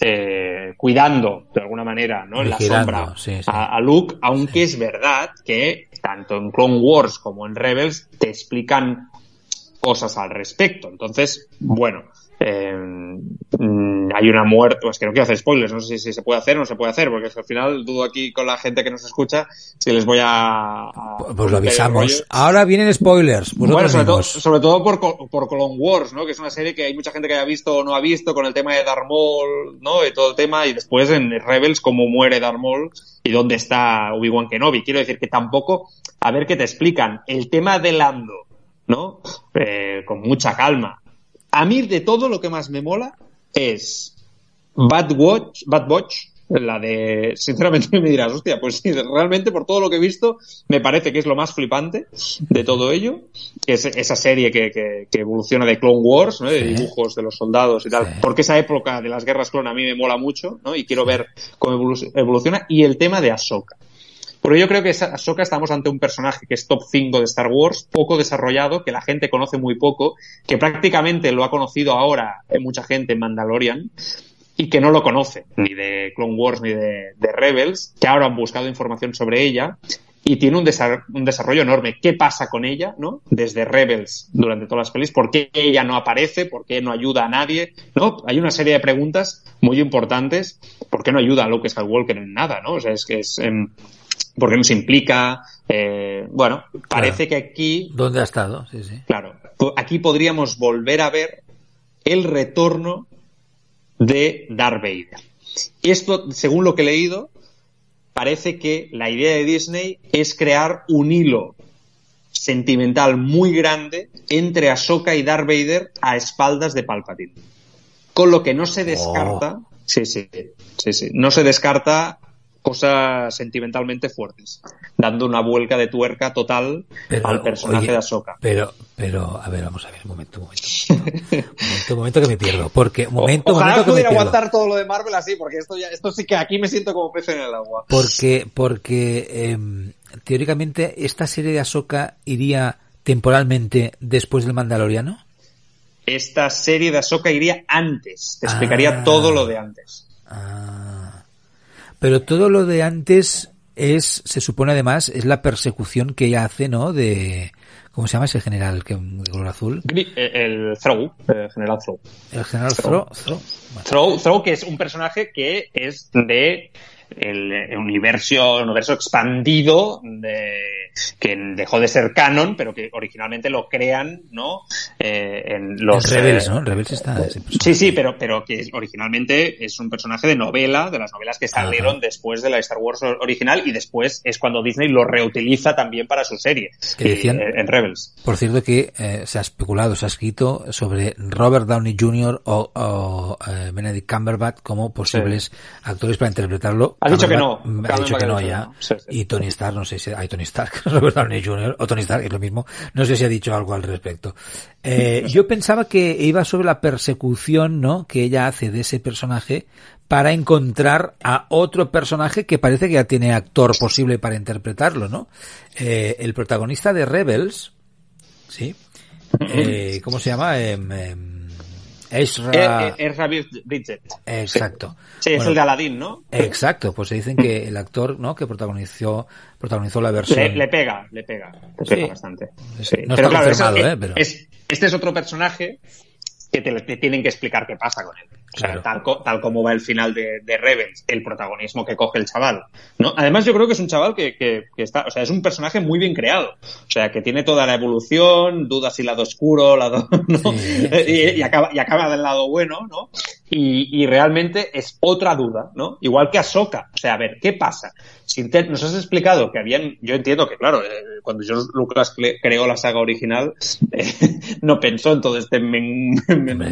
eh, cuidando de alguna manera, ¿no? En la sombra sí, sí. A, a, Luke, aunque sí. es verdad que tanto en Clone Wars como en Rebels te explican cosas al respecto. Entonces, bueno, eh, hay una muerte, pues que no quiero hacer spoilers, no sé si, si, se puede hacer o no se puede hacer, porque al final dudo aquí con la gente que nos escucha si les voy a... a pues lo avisamos. Ahora vienen spoilers. Bueno, sobre todo, sobre todo, por, por Clone Wars, ¿no? Que es una serie que hay mucha gente que haya visto o no ha visto con el tema de Darth Maul, ¿no? Y todo el tema, y después en Rebels cómo muere Darth Maul y dónde está Obi-Wan Kenobi. Quiero decir que tampoco, a ver qué te explican. El tema de Lando, ¿no? Eh, con mucha calma a mí de todo lo que más me mola es Bad Watch, Bad Watch, la de, sinceramente me dirás, hostia, pues sí, realmente por todo lo que he visto, me parece que es lo más flipante de todo ello, que es esa serie que, que, que evoluciona de Clone Wars, ¿no? de dibujos de los soldados y tal, porque esa época de las guerras clon a mí me mola mucho, ¿no? Y quiero ver cómo evoluciona, y el tema de Ahsoka. Porque yo creo que Ahsoka estamos ante un personaje que es top 5 de Star Wars, poco desarrollado, que la gente conoce muy poco, que prácticamente lo ha conocido ahora mucha gente en Mandalorian, y que no lo conoce, ni de Clone Wars ni de, Rebels, que ahora han buscado información sobre ella, y tiene un, desarrollo enorme. ¿Qué pasa con ella, no? Desde Rebels durante todas las pelis, ¿por qué ella no aparece? ¿Por qué no ayuda a nadie? ¿No? Hay una serie de preguntas muy importantes. ¿Por qué no ayuda a Luke Skywalker en nada, no? O sea, es que es... Eh, ¿Por qué no se implica? Eh, bueno, parece que aquí... ¿Dónde ha estado? Sí, sí. Claro. Aquí podríamos volver a ver el retorno de Darth Vader. Esto, según lo que he leído, parece que la idea de Disney es crear un hilo sentimental muy grande entre Ahsoka y Darth Vader a espaldas de Palpatine. Con lo que no se descarta, oh. sí, sí, sí, sí, no se descarta cosas sentimentalmente fuertes, dando una vuelca de tuerca total al personaje de Ahsoka. Pero, pero, a ver, vamos a ver, un momento, un momento. Un momento, un momento que me pierdo. Porque, un momento, Ojalá momento pudiera aguantar todo lo de Marvel así, porque esto ya, esto sí que aquí me siento como pez en el agua. Porque, porque, eh, teóricamente, esta serie de Ahsoka iría temporalmente después del Mandaloriano. Esta serie de Ahsoka iría antes. Te explicaría ah. todo lo de antes. Ah. Pero todo lo de antes es, se supone además, es la persecución que ella hace, ¿no? De, ¿cómo se llama ese general que de color azul? El Throw, el general Throw. El general Throw. Throw, Throw, que es un personaje que es de el, universo, universo expandido de, que dejó de ser canon, pero que originalmente lo crean, ¿no? Eh, en los Rebels, ¿no? Rebels está. Sí, sí, pero, pero que originalmente es un personaje de novela, de las novelas que salieron después de la Star Wars original y después es cuando Disney lo reutiliza también para su serie. decían, eh, en Rebels. Por cierto que eh, se ha especulado, se ha escrito sobre Robert Downey Jr. o, Benedict Cumberbatch como posibles actores para interpretarlo ha dicho que no. Ha dicho que no ya. Y Tony Stark, no sé si hay Tony Stark, Robert Downey Jr. o Tony Stark, es lo mismo. No sé si ha dicho algo al respecto. Eh, yo pensaba que iba sobre la persecución, ¿no? Que ella hace de ese personaje para encontrar a otro personaje que parece que ya tiene actor posible para interpretarlo, ¿no? Eh, el protagonista de Rebels, ¿sí? Eh, ¿Cómo se llama? Em, em, Ezra... Ezra Bridget. Exacto. Sí, es el de Aladdin, ¿no? Exacto, pues se dicen que el actor, ¿no? Que protagonizó, protagonizó la versión. Le, pega, le pega, le pega bastante. Sí. No está confirmado, ¿eh? Pero... este es otro personaje que te, tienen que explicar qué pasa con él. O sea, tal, tal, como va el final de, de, Rebels, el protagonismo que coge el chaval. ¿no? Además, yo creo que es un chaval que, que, que, está, o sea, es un personaje muy bien creado. O sea, que tiene toda la evolución, duda si lado oscuro, lado, ¿no? y, y, acaba, y acaba del lado bueno, ¿no? Y, y, realmente es otra duda, ¿no? Igual que Ahsoka. O sea, a ver, ¿qué pasa? Si nos has explicado que habían, yo entiendo que, claro, eh, cuando George Lucas creó la saga original, eh, no pensó en todo este, men,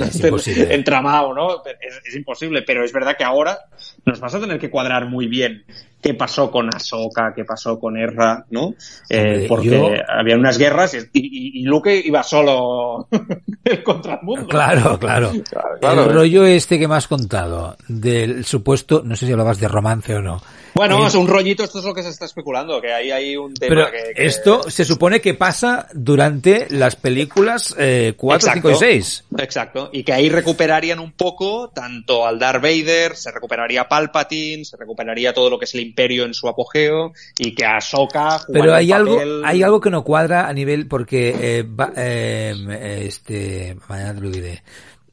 este entramado, ¿no? Es, es, imposible, pero es verdad que ahora nos vas a tener que cuadrar muy bien qué pasó con Ahsoka, qué pasó con Erra, ¿no? Eh, porque yo... había unas guerras y, y, Luke iba solo contra el mundo. Claro, claro, claro. El rollo este que me has contado del supuesto, no sé si hablabas de romance o no. Bueno, es un rollito, esto es lo que se está especulando, que ahí hay un tema pero que, que, Esto se supone que pasa durante las películas eh, 4, Exacto. 5 y 6. Exacto, y que ahí recuperarían un poco tanto al Darth Vader, se recuperaría Palpatine, se recuperaría todo lo que es el imperio en su apogeo y que Ahsoka pero hay algo hay algo que no cuadra a nivel porque eh, va, eh, este mañana te lo diré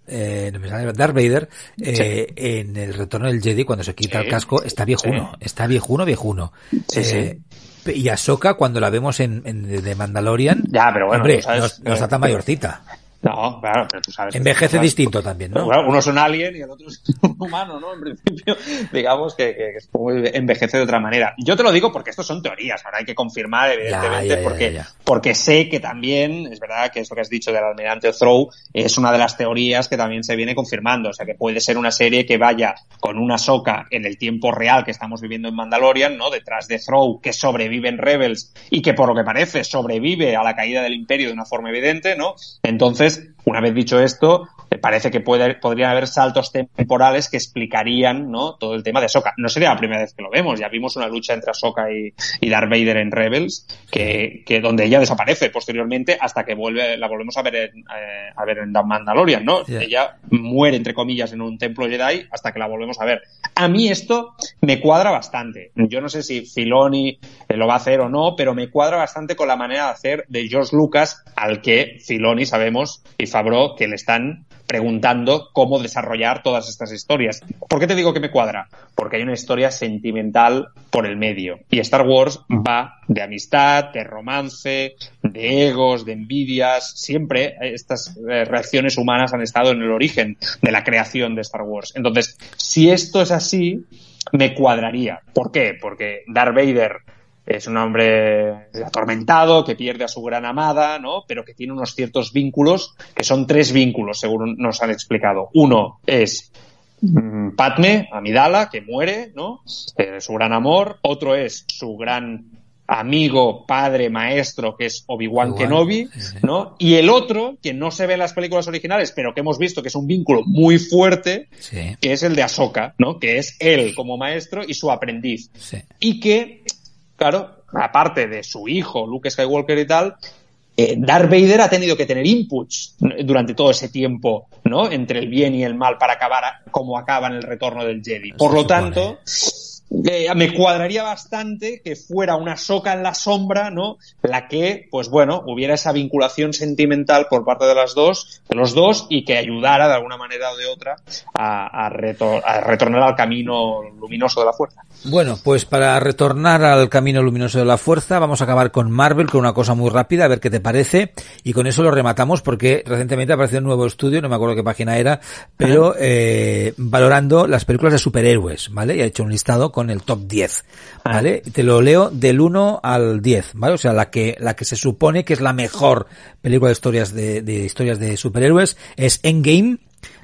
eh, no me sale, Darth Vader eh, sí. en el retorno del Jedi cuando se quita sí. el casco está viejuno sí. está viejuno viejuno eh, y Ahsoka cuando la vemos en, en de Mandalorian ya pero bueno hombre, sabes, no, no, está tan mayorcita no, claro, pero tú sabes. Envejece sabes, distinto también, ¿no? Uno es un alien y el otro es un humano, ¿no? En principio, digamos que, que, envejece de otra manera. Yo te lo digo porque estos son teorías, ahora hay que confirmar, evidentemente, ya, ya, porque, ya, porque sé que también, es verdad que esto que has dicho del almirante Throw es una de las teorías que también se viene confirmando. O sea, que puede ser una serie que vaya con una soca en el tiempo real que estamos viviendo en Mandalorian, ¿no? Detrás de Throw, que sobrevive en Rebels y que por lo que parece sobrevive a la caída del imperio de una forma evidente, ¿no? Entonces, una vez dicho esto, parece que puede, podrían haber saltos temporales que explicarían ¿no? todo el tema de Ahsoka. No sería la primera vez que lo vemos, ya vimos una lucha entre Ahsoka y, y Darth Vader en Rebels, que, que, donde ella desaparece posteriormente hasta que vuelve, la volvemos a ver en, eh, a ver en The Mandalorian, ¿no? Yeah. Ella muere, entre comillas, en un templo Jedi hasta que la volvemos a ver. A mí esto me cuadra bastante. Yo no sé si Filoni lo va a hacer o no, pero me cuadra bastante con la manera de hacer de George Lucas, al que Filoni sabemos y Fabro que le están preguntando cómo desarrollar todas estas historias. ¿Por qué te digo que me cuadra? Porque hay una historia sentimental por el medio. Y Star Wars va de amistad, de romance, de egos, de envidias. Siempre estas reacciones humanas han estado en el origen de la creación de Star Wars. Entonces, si esto es así, me cuadraría. ¿Por qué? Porque Darth Vader es un hombre atormentado, que pierde a su gran amada, ¿no? Pero que tiene unos ciertos vínculos, que son tres vínculos, según nos han explicado. Uno es mmm, Padme, Amidala, que muere, ¿no? Eh, su gran amor. Otro es su gran amigo, padre, maestro, que es Obi-Wan Kenobi, ¿no? Y el otro, que no se ve en las películas originales, pero que hemos visto que es un vínculo muy fuerte, Sí. que es el de Ahsoka, ¿no? Que es él como maestro y su aprendiz. Sí. Y que, claro, aparte de su hijo, Luke Skywalker y tal, eh, Darth Vader ha tenido que tener inputs durante todo ese tiempo, ¿no? Entre el bien y el mal para acabar a- como acaba en el retorno del Jedi. Por lo supone. Eh, me cuadraría bastante que fuera una soca en la sombra, ¿no? La que, pues bueno, hubiera esa vinculación sentimental por parte de las dos, de los dos, y que ayudara de alguna manera o de otra a, a retor- a retornar al camino luminoso de la fuerza. Bueno, pues para retornar al camino luminoso de la fuerza, vamos a acabar con Marvel, con una cosa muy rápida, a ver qué te parece. Y con eso lo rematamos porque recientemente apareció un nuevo estudio, no me acuerdo qué página era, pero eh, valorando las películas de superhéroes, ¿vale? Y ha hecho un listado con el top 10, ¿vale? Te lo leo del 1 al 10, ¿vale? O sea, la que, la que se supone que es la mejor película de historias de, de historias de superhéroes es Endgame,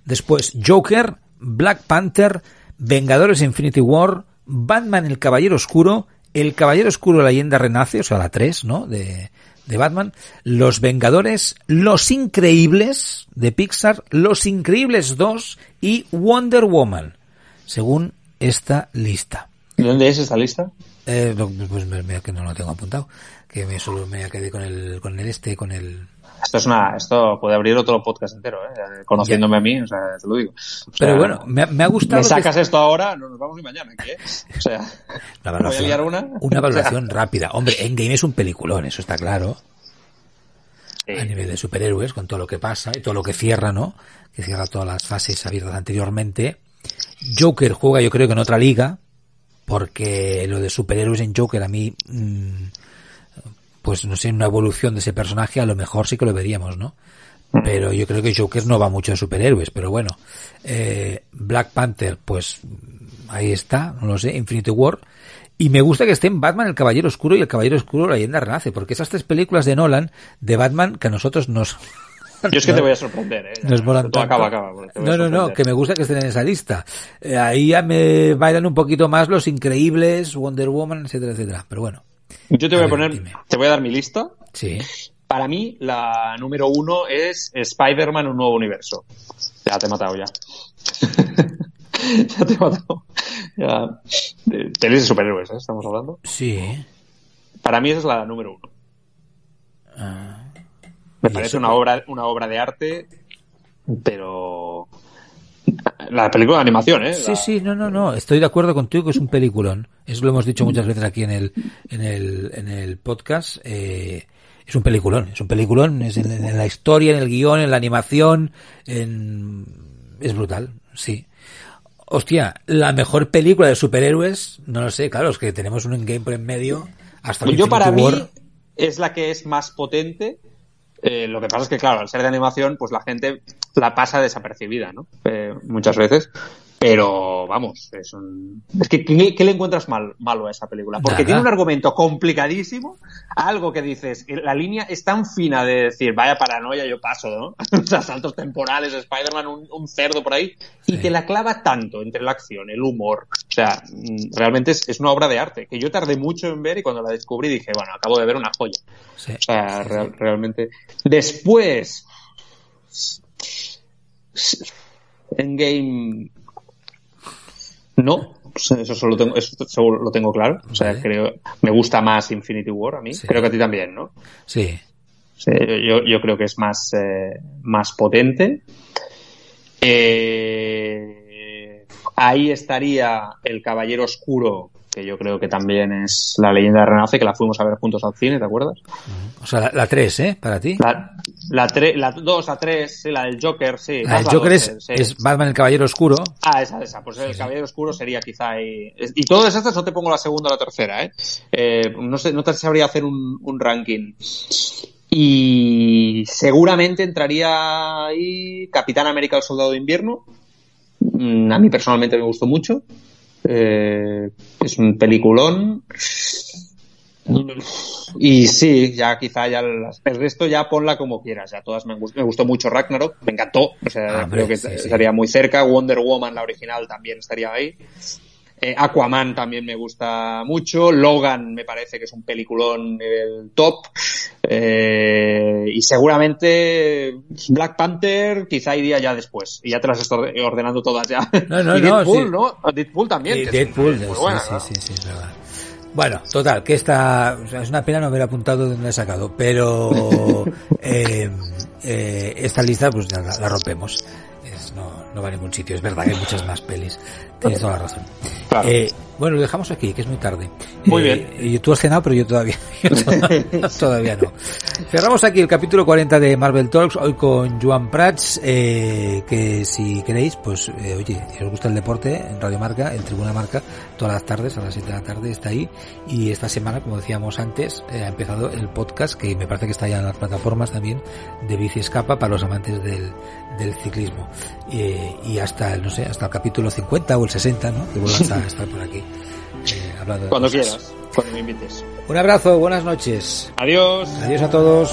después Joker, Black Panther, Vengadores Infinity War, Batman el Caballero Oscuro, El Caballero Oscuro la leyenda renace, o sea, la 3, ¿no? De, de Batman, Los Vengadores, Los Increíbles de Pixar, Los Increíbles 2 y Wonder Woman, según esta lista. ¿De dónde es esta lista? Eh, no, pues me- mira que no lo tengo apuntado, que me solo me quedé con el, con el este, con el... Esto es una, esto puede abrir otro podcast entero, ¿eh? Conociéndome a mí, o sea, te lo digo. O sea, Pero bueno, me, ha- me ha gustado... me que- sacas esto ahora, no nos vamos ni mañana, ¿qué? O sea, Una voy a liar una. una valoración rápida. Hombre, Endgame es un peliculón, eso está claro. Sí. A nivel de superhéroes, con todo lo que pasa y todo lo que cierra, ¿no? Que cierra todas las fases abiertas anteriormente. Joker juega, yo creo que en otra liga, porque lo de superhéroes en Joker a mí, mm, pues no sé, una evolución de ese personaje a lo mejor sí que lo veríamos, ¿no? Pero yo creo que Joker no va mucho de superhéroes, pero bueno. Eh, Black Panther, pues ahí está, no lo sé, Infinity War. Y me gusta que estén Batman, el Caballero Oscuro y el Caballero Oscuro, la leyenda renace, porque esas tres películas de Nolan, de Batman, que a nosotros nos... Yo es que te voy a sorprender, ¿eh? tanto. acaba, acaba. No, no, no, que me gusta que estén en esa lista. Eh, ahí ya me bailan un poquito más los increíbles, Wonder Woman, etcétera, etcétera. Pero bueno, Yo te voy A poner, te voy a dar mi lista. sí. Para mí, la número uno es Spider-Man, un nuevo universo. Ya te he matado ya. ya te he matado. Ya. Pelis de superhéroes, ¿eh? Estamos hablando. Sí. Para mí esa es la número uno. Ah, Me ¿Y parece eso una obra, una obra de arte, pero la película de animación, ¿eh? Sí, La- sí, no, no, no. Estoy de acuerdo contigo que es un peliculón. Eso lo hemos dicho muchas veces aquí en el, en el, en el podcast. Eh, es un peliculón, es un peliculón. Es en, en la historia, en el guion, en la animación, en, es brutal, sí. Hostia, la mejor película de superhéroes, no lo sé, claro, es que tenemos un game por en medio. Hasta el Yo para mí War. es la que es más potente. Eh, lo que pasa es que, claro, al ser de animación, pues la gente la pasa desapercibida, ¿no? Eh, muchas veces. Pero, vamos, es un... Es que, ¿qué, qué le encuentras mal, malo a esa película? Porque Nada. tiene un argumento complicadísimo, algo que dices, eh, la línea es tan fina de decir, vaya paranoia, yo paso, ¿no? o sea, saltos temporales, Spider-Man, un, un cerdo por ahí, y te la clava tanto entre la acción, el humor. O sea, mm, realmente es, es una obra de arte, que yo tardé mucho en ver y cuando la descubrí dije, bueno, acabo de ver una joya. Sí. O sea, real- realmente. Después. Endgame. No, pues eso solo tengo, eso solo lo tengo claro. O sea, creo, me gusta más Infinity War a mí. Creo que a ti también, ¿no? Sí. yo, yo creo que es más, eh, más potente. Eh, ahí estaría el Caballero Oscuro, que yo creo que también es la leyenda de Renace, que la fuimos a ver juntos al cine, ¿te acuerdas? O sea, la 3, ¿eh? Para ti. La 2, la 2, la 3, sí, la del Joker, sí. Ah, el Joker es, es, Batman el Caballero Oscuro. Ah, esa, esa. Pues el Caballero Oscuro sería quizá ahí. Y todas estas no te pongo la segunda o la tercera, ¿eh? eh no sé, no te sabría hacer un, un ranking. Y seguramente entraría ahí Capitán América el Soldado de Invierno. Mm, a mí personalmente me gustó mucho. Eh, es un peliculón. Y sí, ya quizá ya el resto ya ponla como quieras. Ya todas me, gustó, me gustó mucho Ragnarok, me encantó. O sea, creo que estaría muy cerca. Wonder Woman, la original, también estaría ahí. Eh, Aquaman también me gusta mucho. Logan me parece que es un peliculón el top. Eh, y seguramente Black Panther quizá iría ya después. Y ya te las estoy ordenando todas ya. No, no, y Deadpool, ¿no? Deadpool también. Deadpool, sí, sí, sí, sí, Bueno, total, que esta es una pena no haber apuntado de donde he sacado, pero eh, eh, esta lista pues la, la rompemos. Es, no, no va a ningún sitio. Es verdad que hay muchas más pelis. Tienes toda la razón. Eh, bueno, lo dejamos aquí, que es muy tarde. Muy bien. Eh, tú has cenado, pero yo todavía, todavía no. Cerramos aquí el capítulo 40 de Marvel Talks, hoy con Joan Prats, eh, que si queréis, pues, eh, oye, si os gusta el deporte, en Radio Marca, en Tribuna Marca, todas las tardes, a las 7 de la tarde, está ahí. Y esta semana, como decíamos antes, ha empezado el podcast, que me parece que está ya en las plataformas también, de Bici Escapa para los amantes del, del ciclismo. y hasta, no sé, hasta el capítulo 50 o el 60, ¿no? Que vuelvas a estar por aquí. Eh, cuando quieras, cuando me invites. Un abrazo, buenas noches. Adiós. Adiós a todos.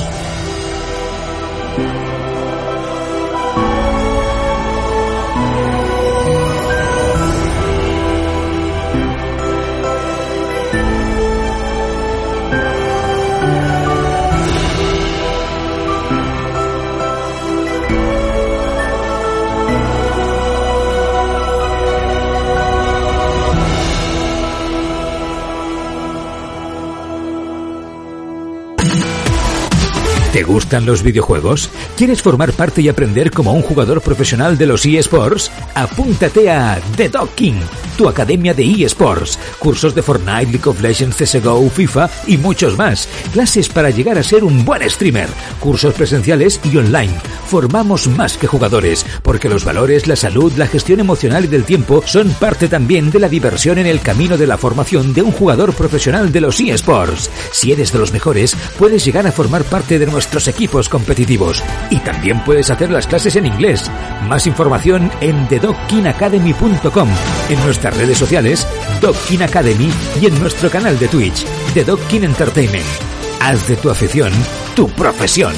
¿Te gustan los videojuegos? ¿Quieres formar parte y aprender como un jugador profesional de los eSports? Apúntate a The Docking, tu academia de eSports. Cursos de Fortnite, League of Legends, CSGO, FIFA y muchos más. Clases para llegar a ser un buen streamer. Cursos presenciales y online. Formamos más que jugadores, porque los valores, la salud, la gestión emocional y del tiempo son parte también de la diversión en el camino de la formación de un jugador profesional de los eSports. Si eres de los mejores, puedes llegar a formar parte de nuestro nuestros equipos competitivos. Y también puedes hacer las clases en inglés. Más información en thedockinacademy.com, en nuestras redes sociales, Dockin Academy y en nuestro canal de Twitch, The Dockin Entertainment. Haz de tu afición tu profesión.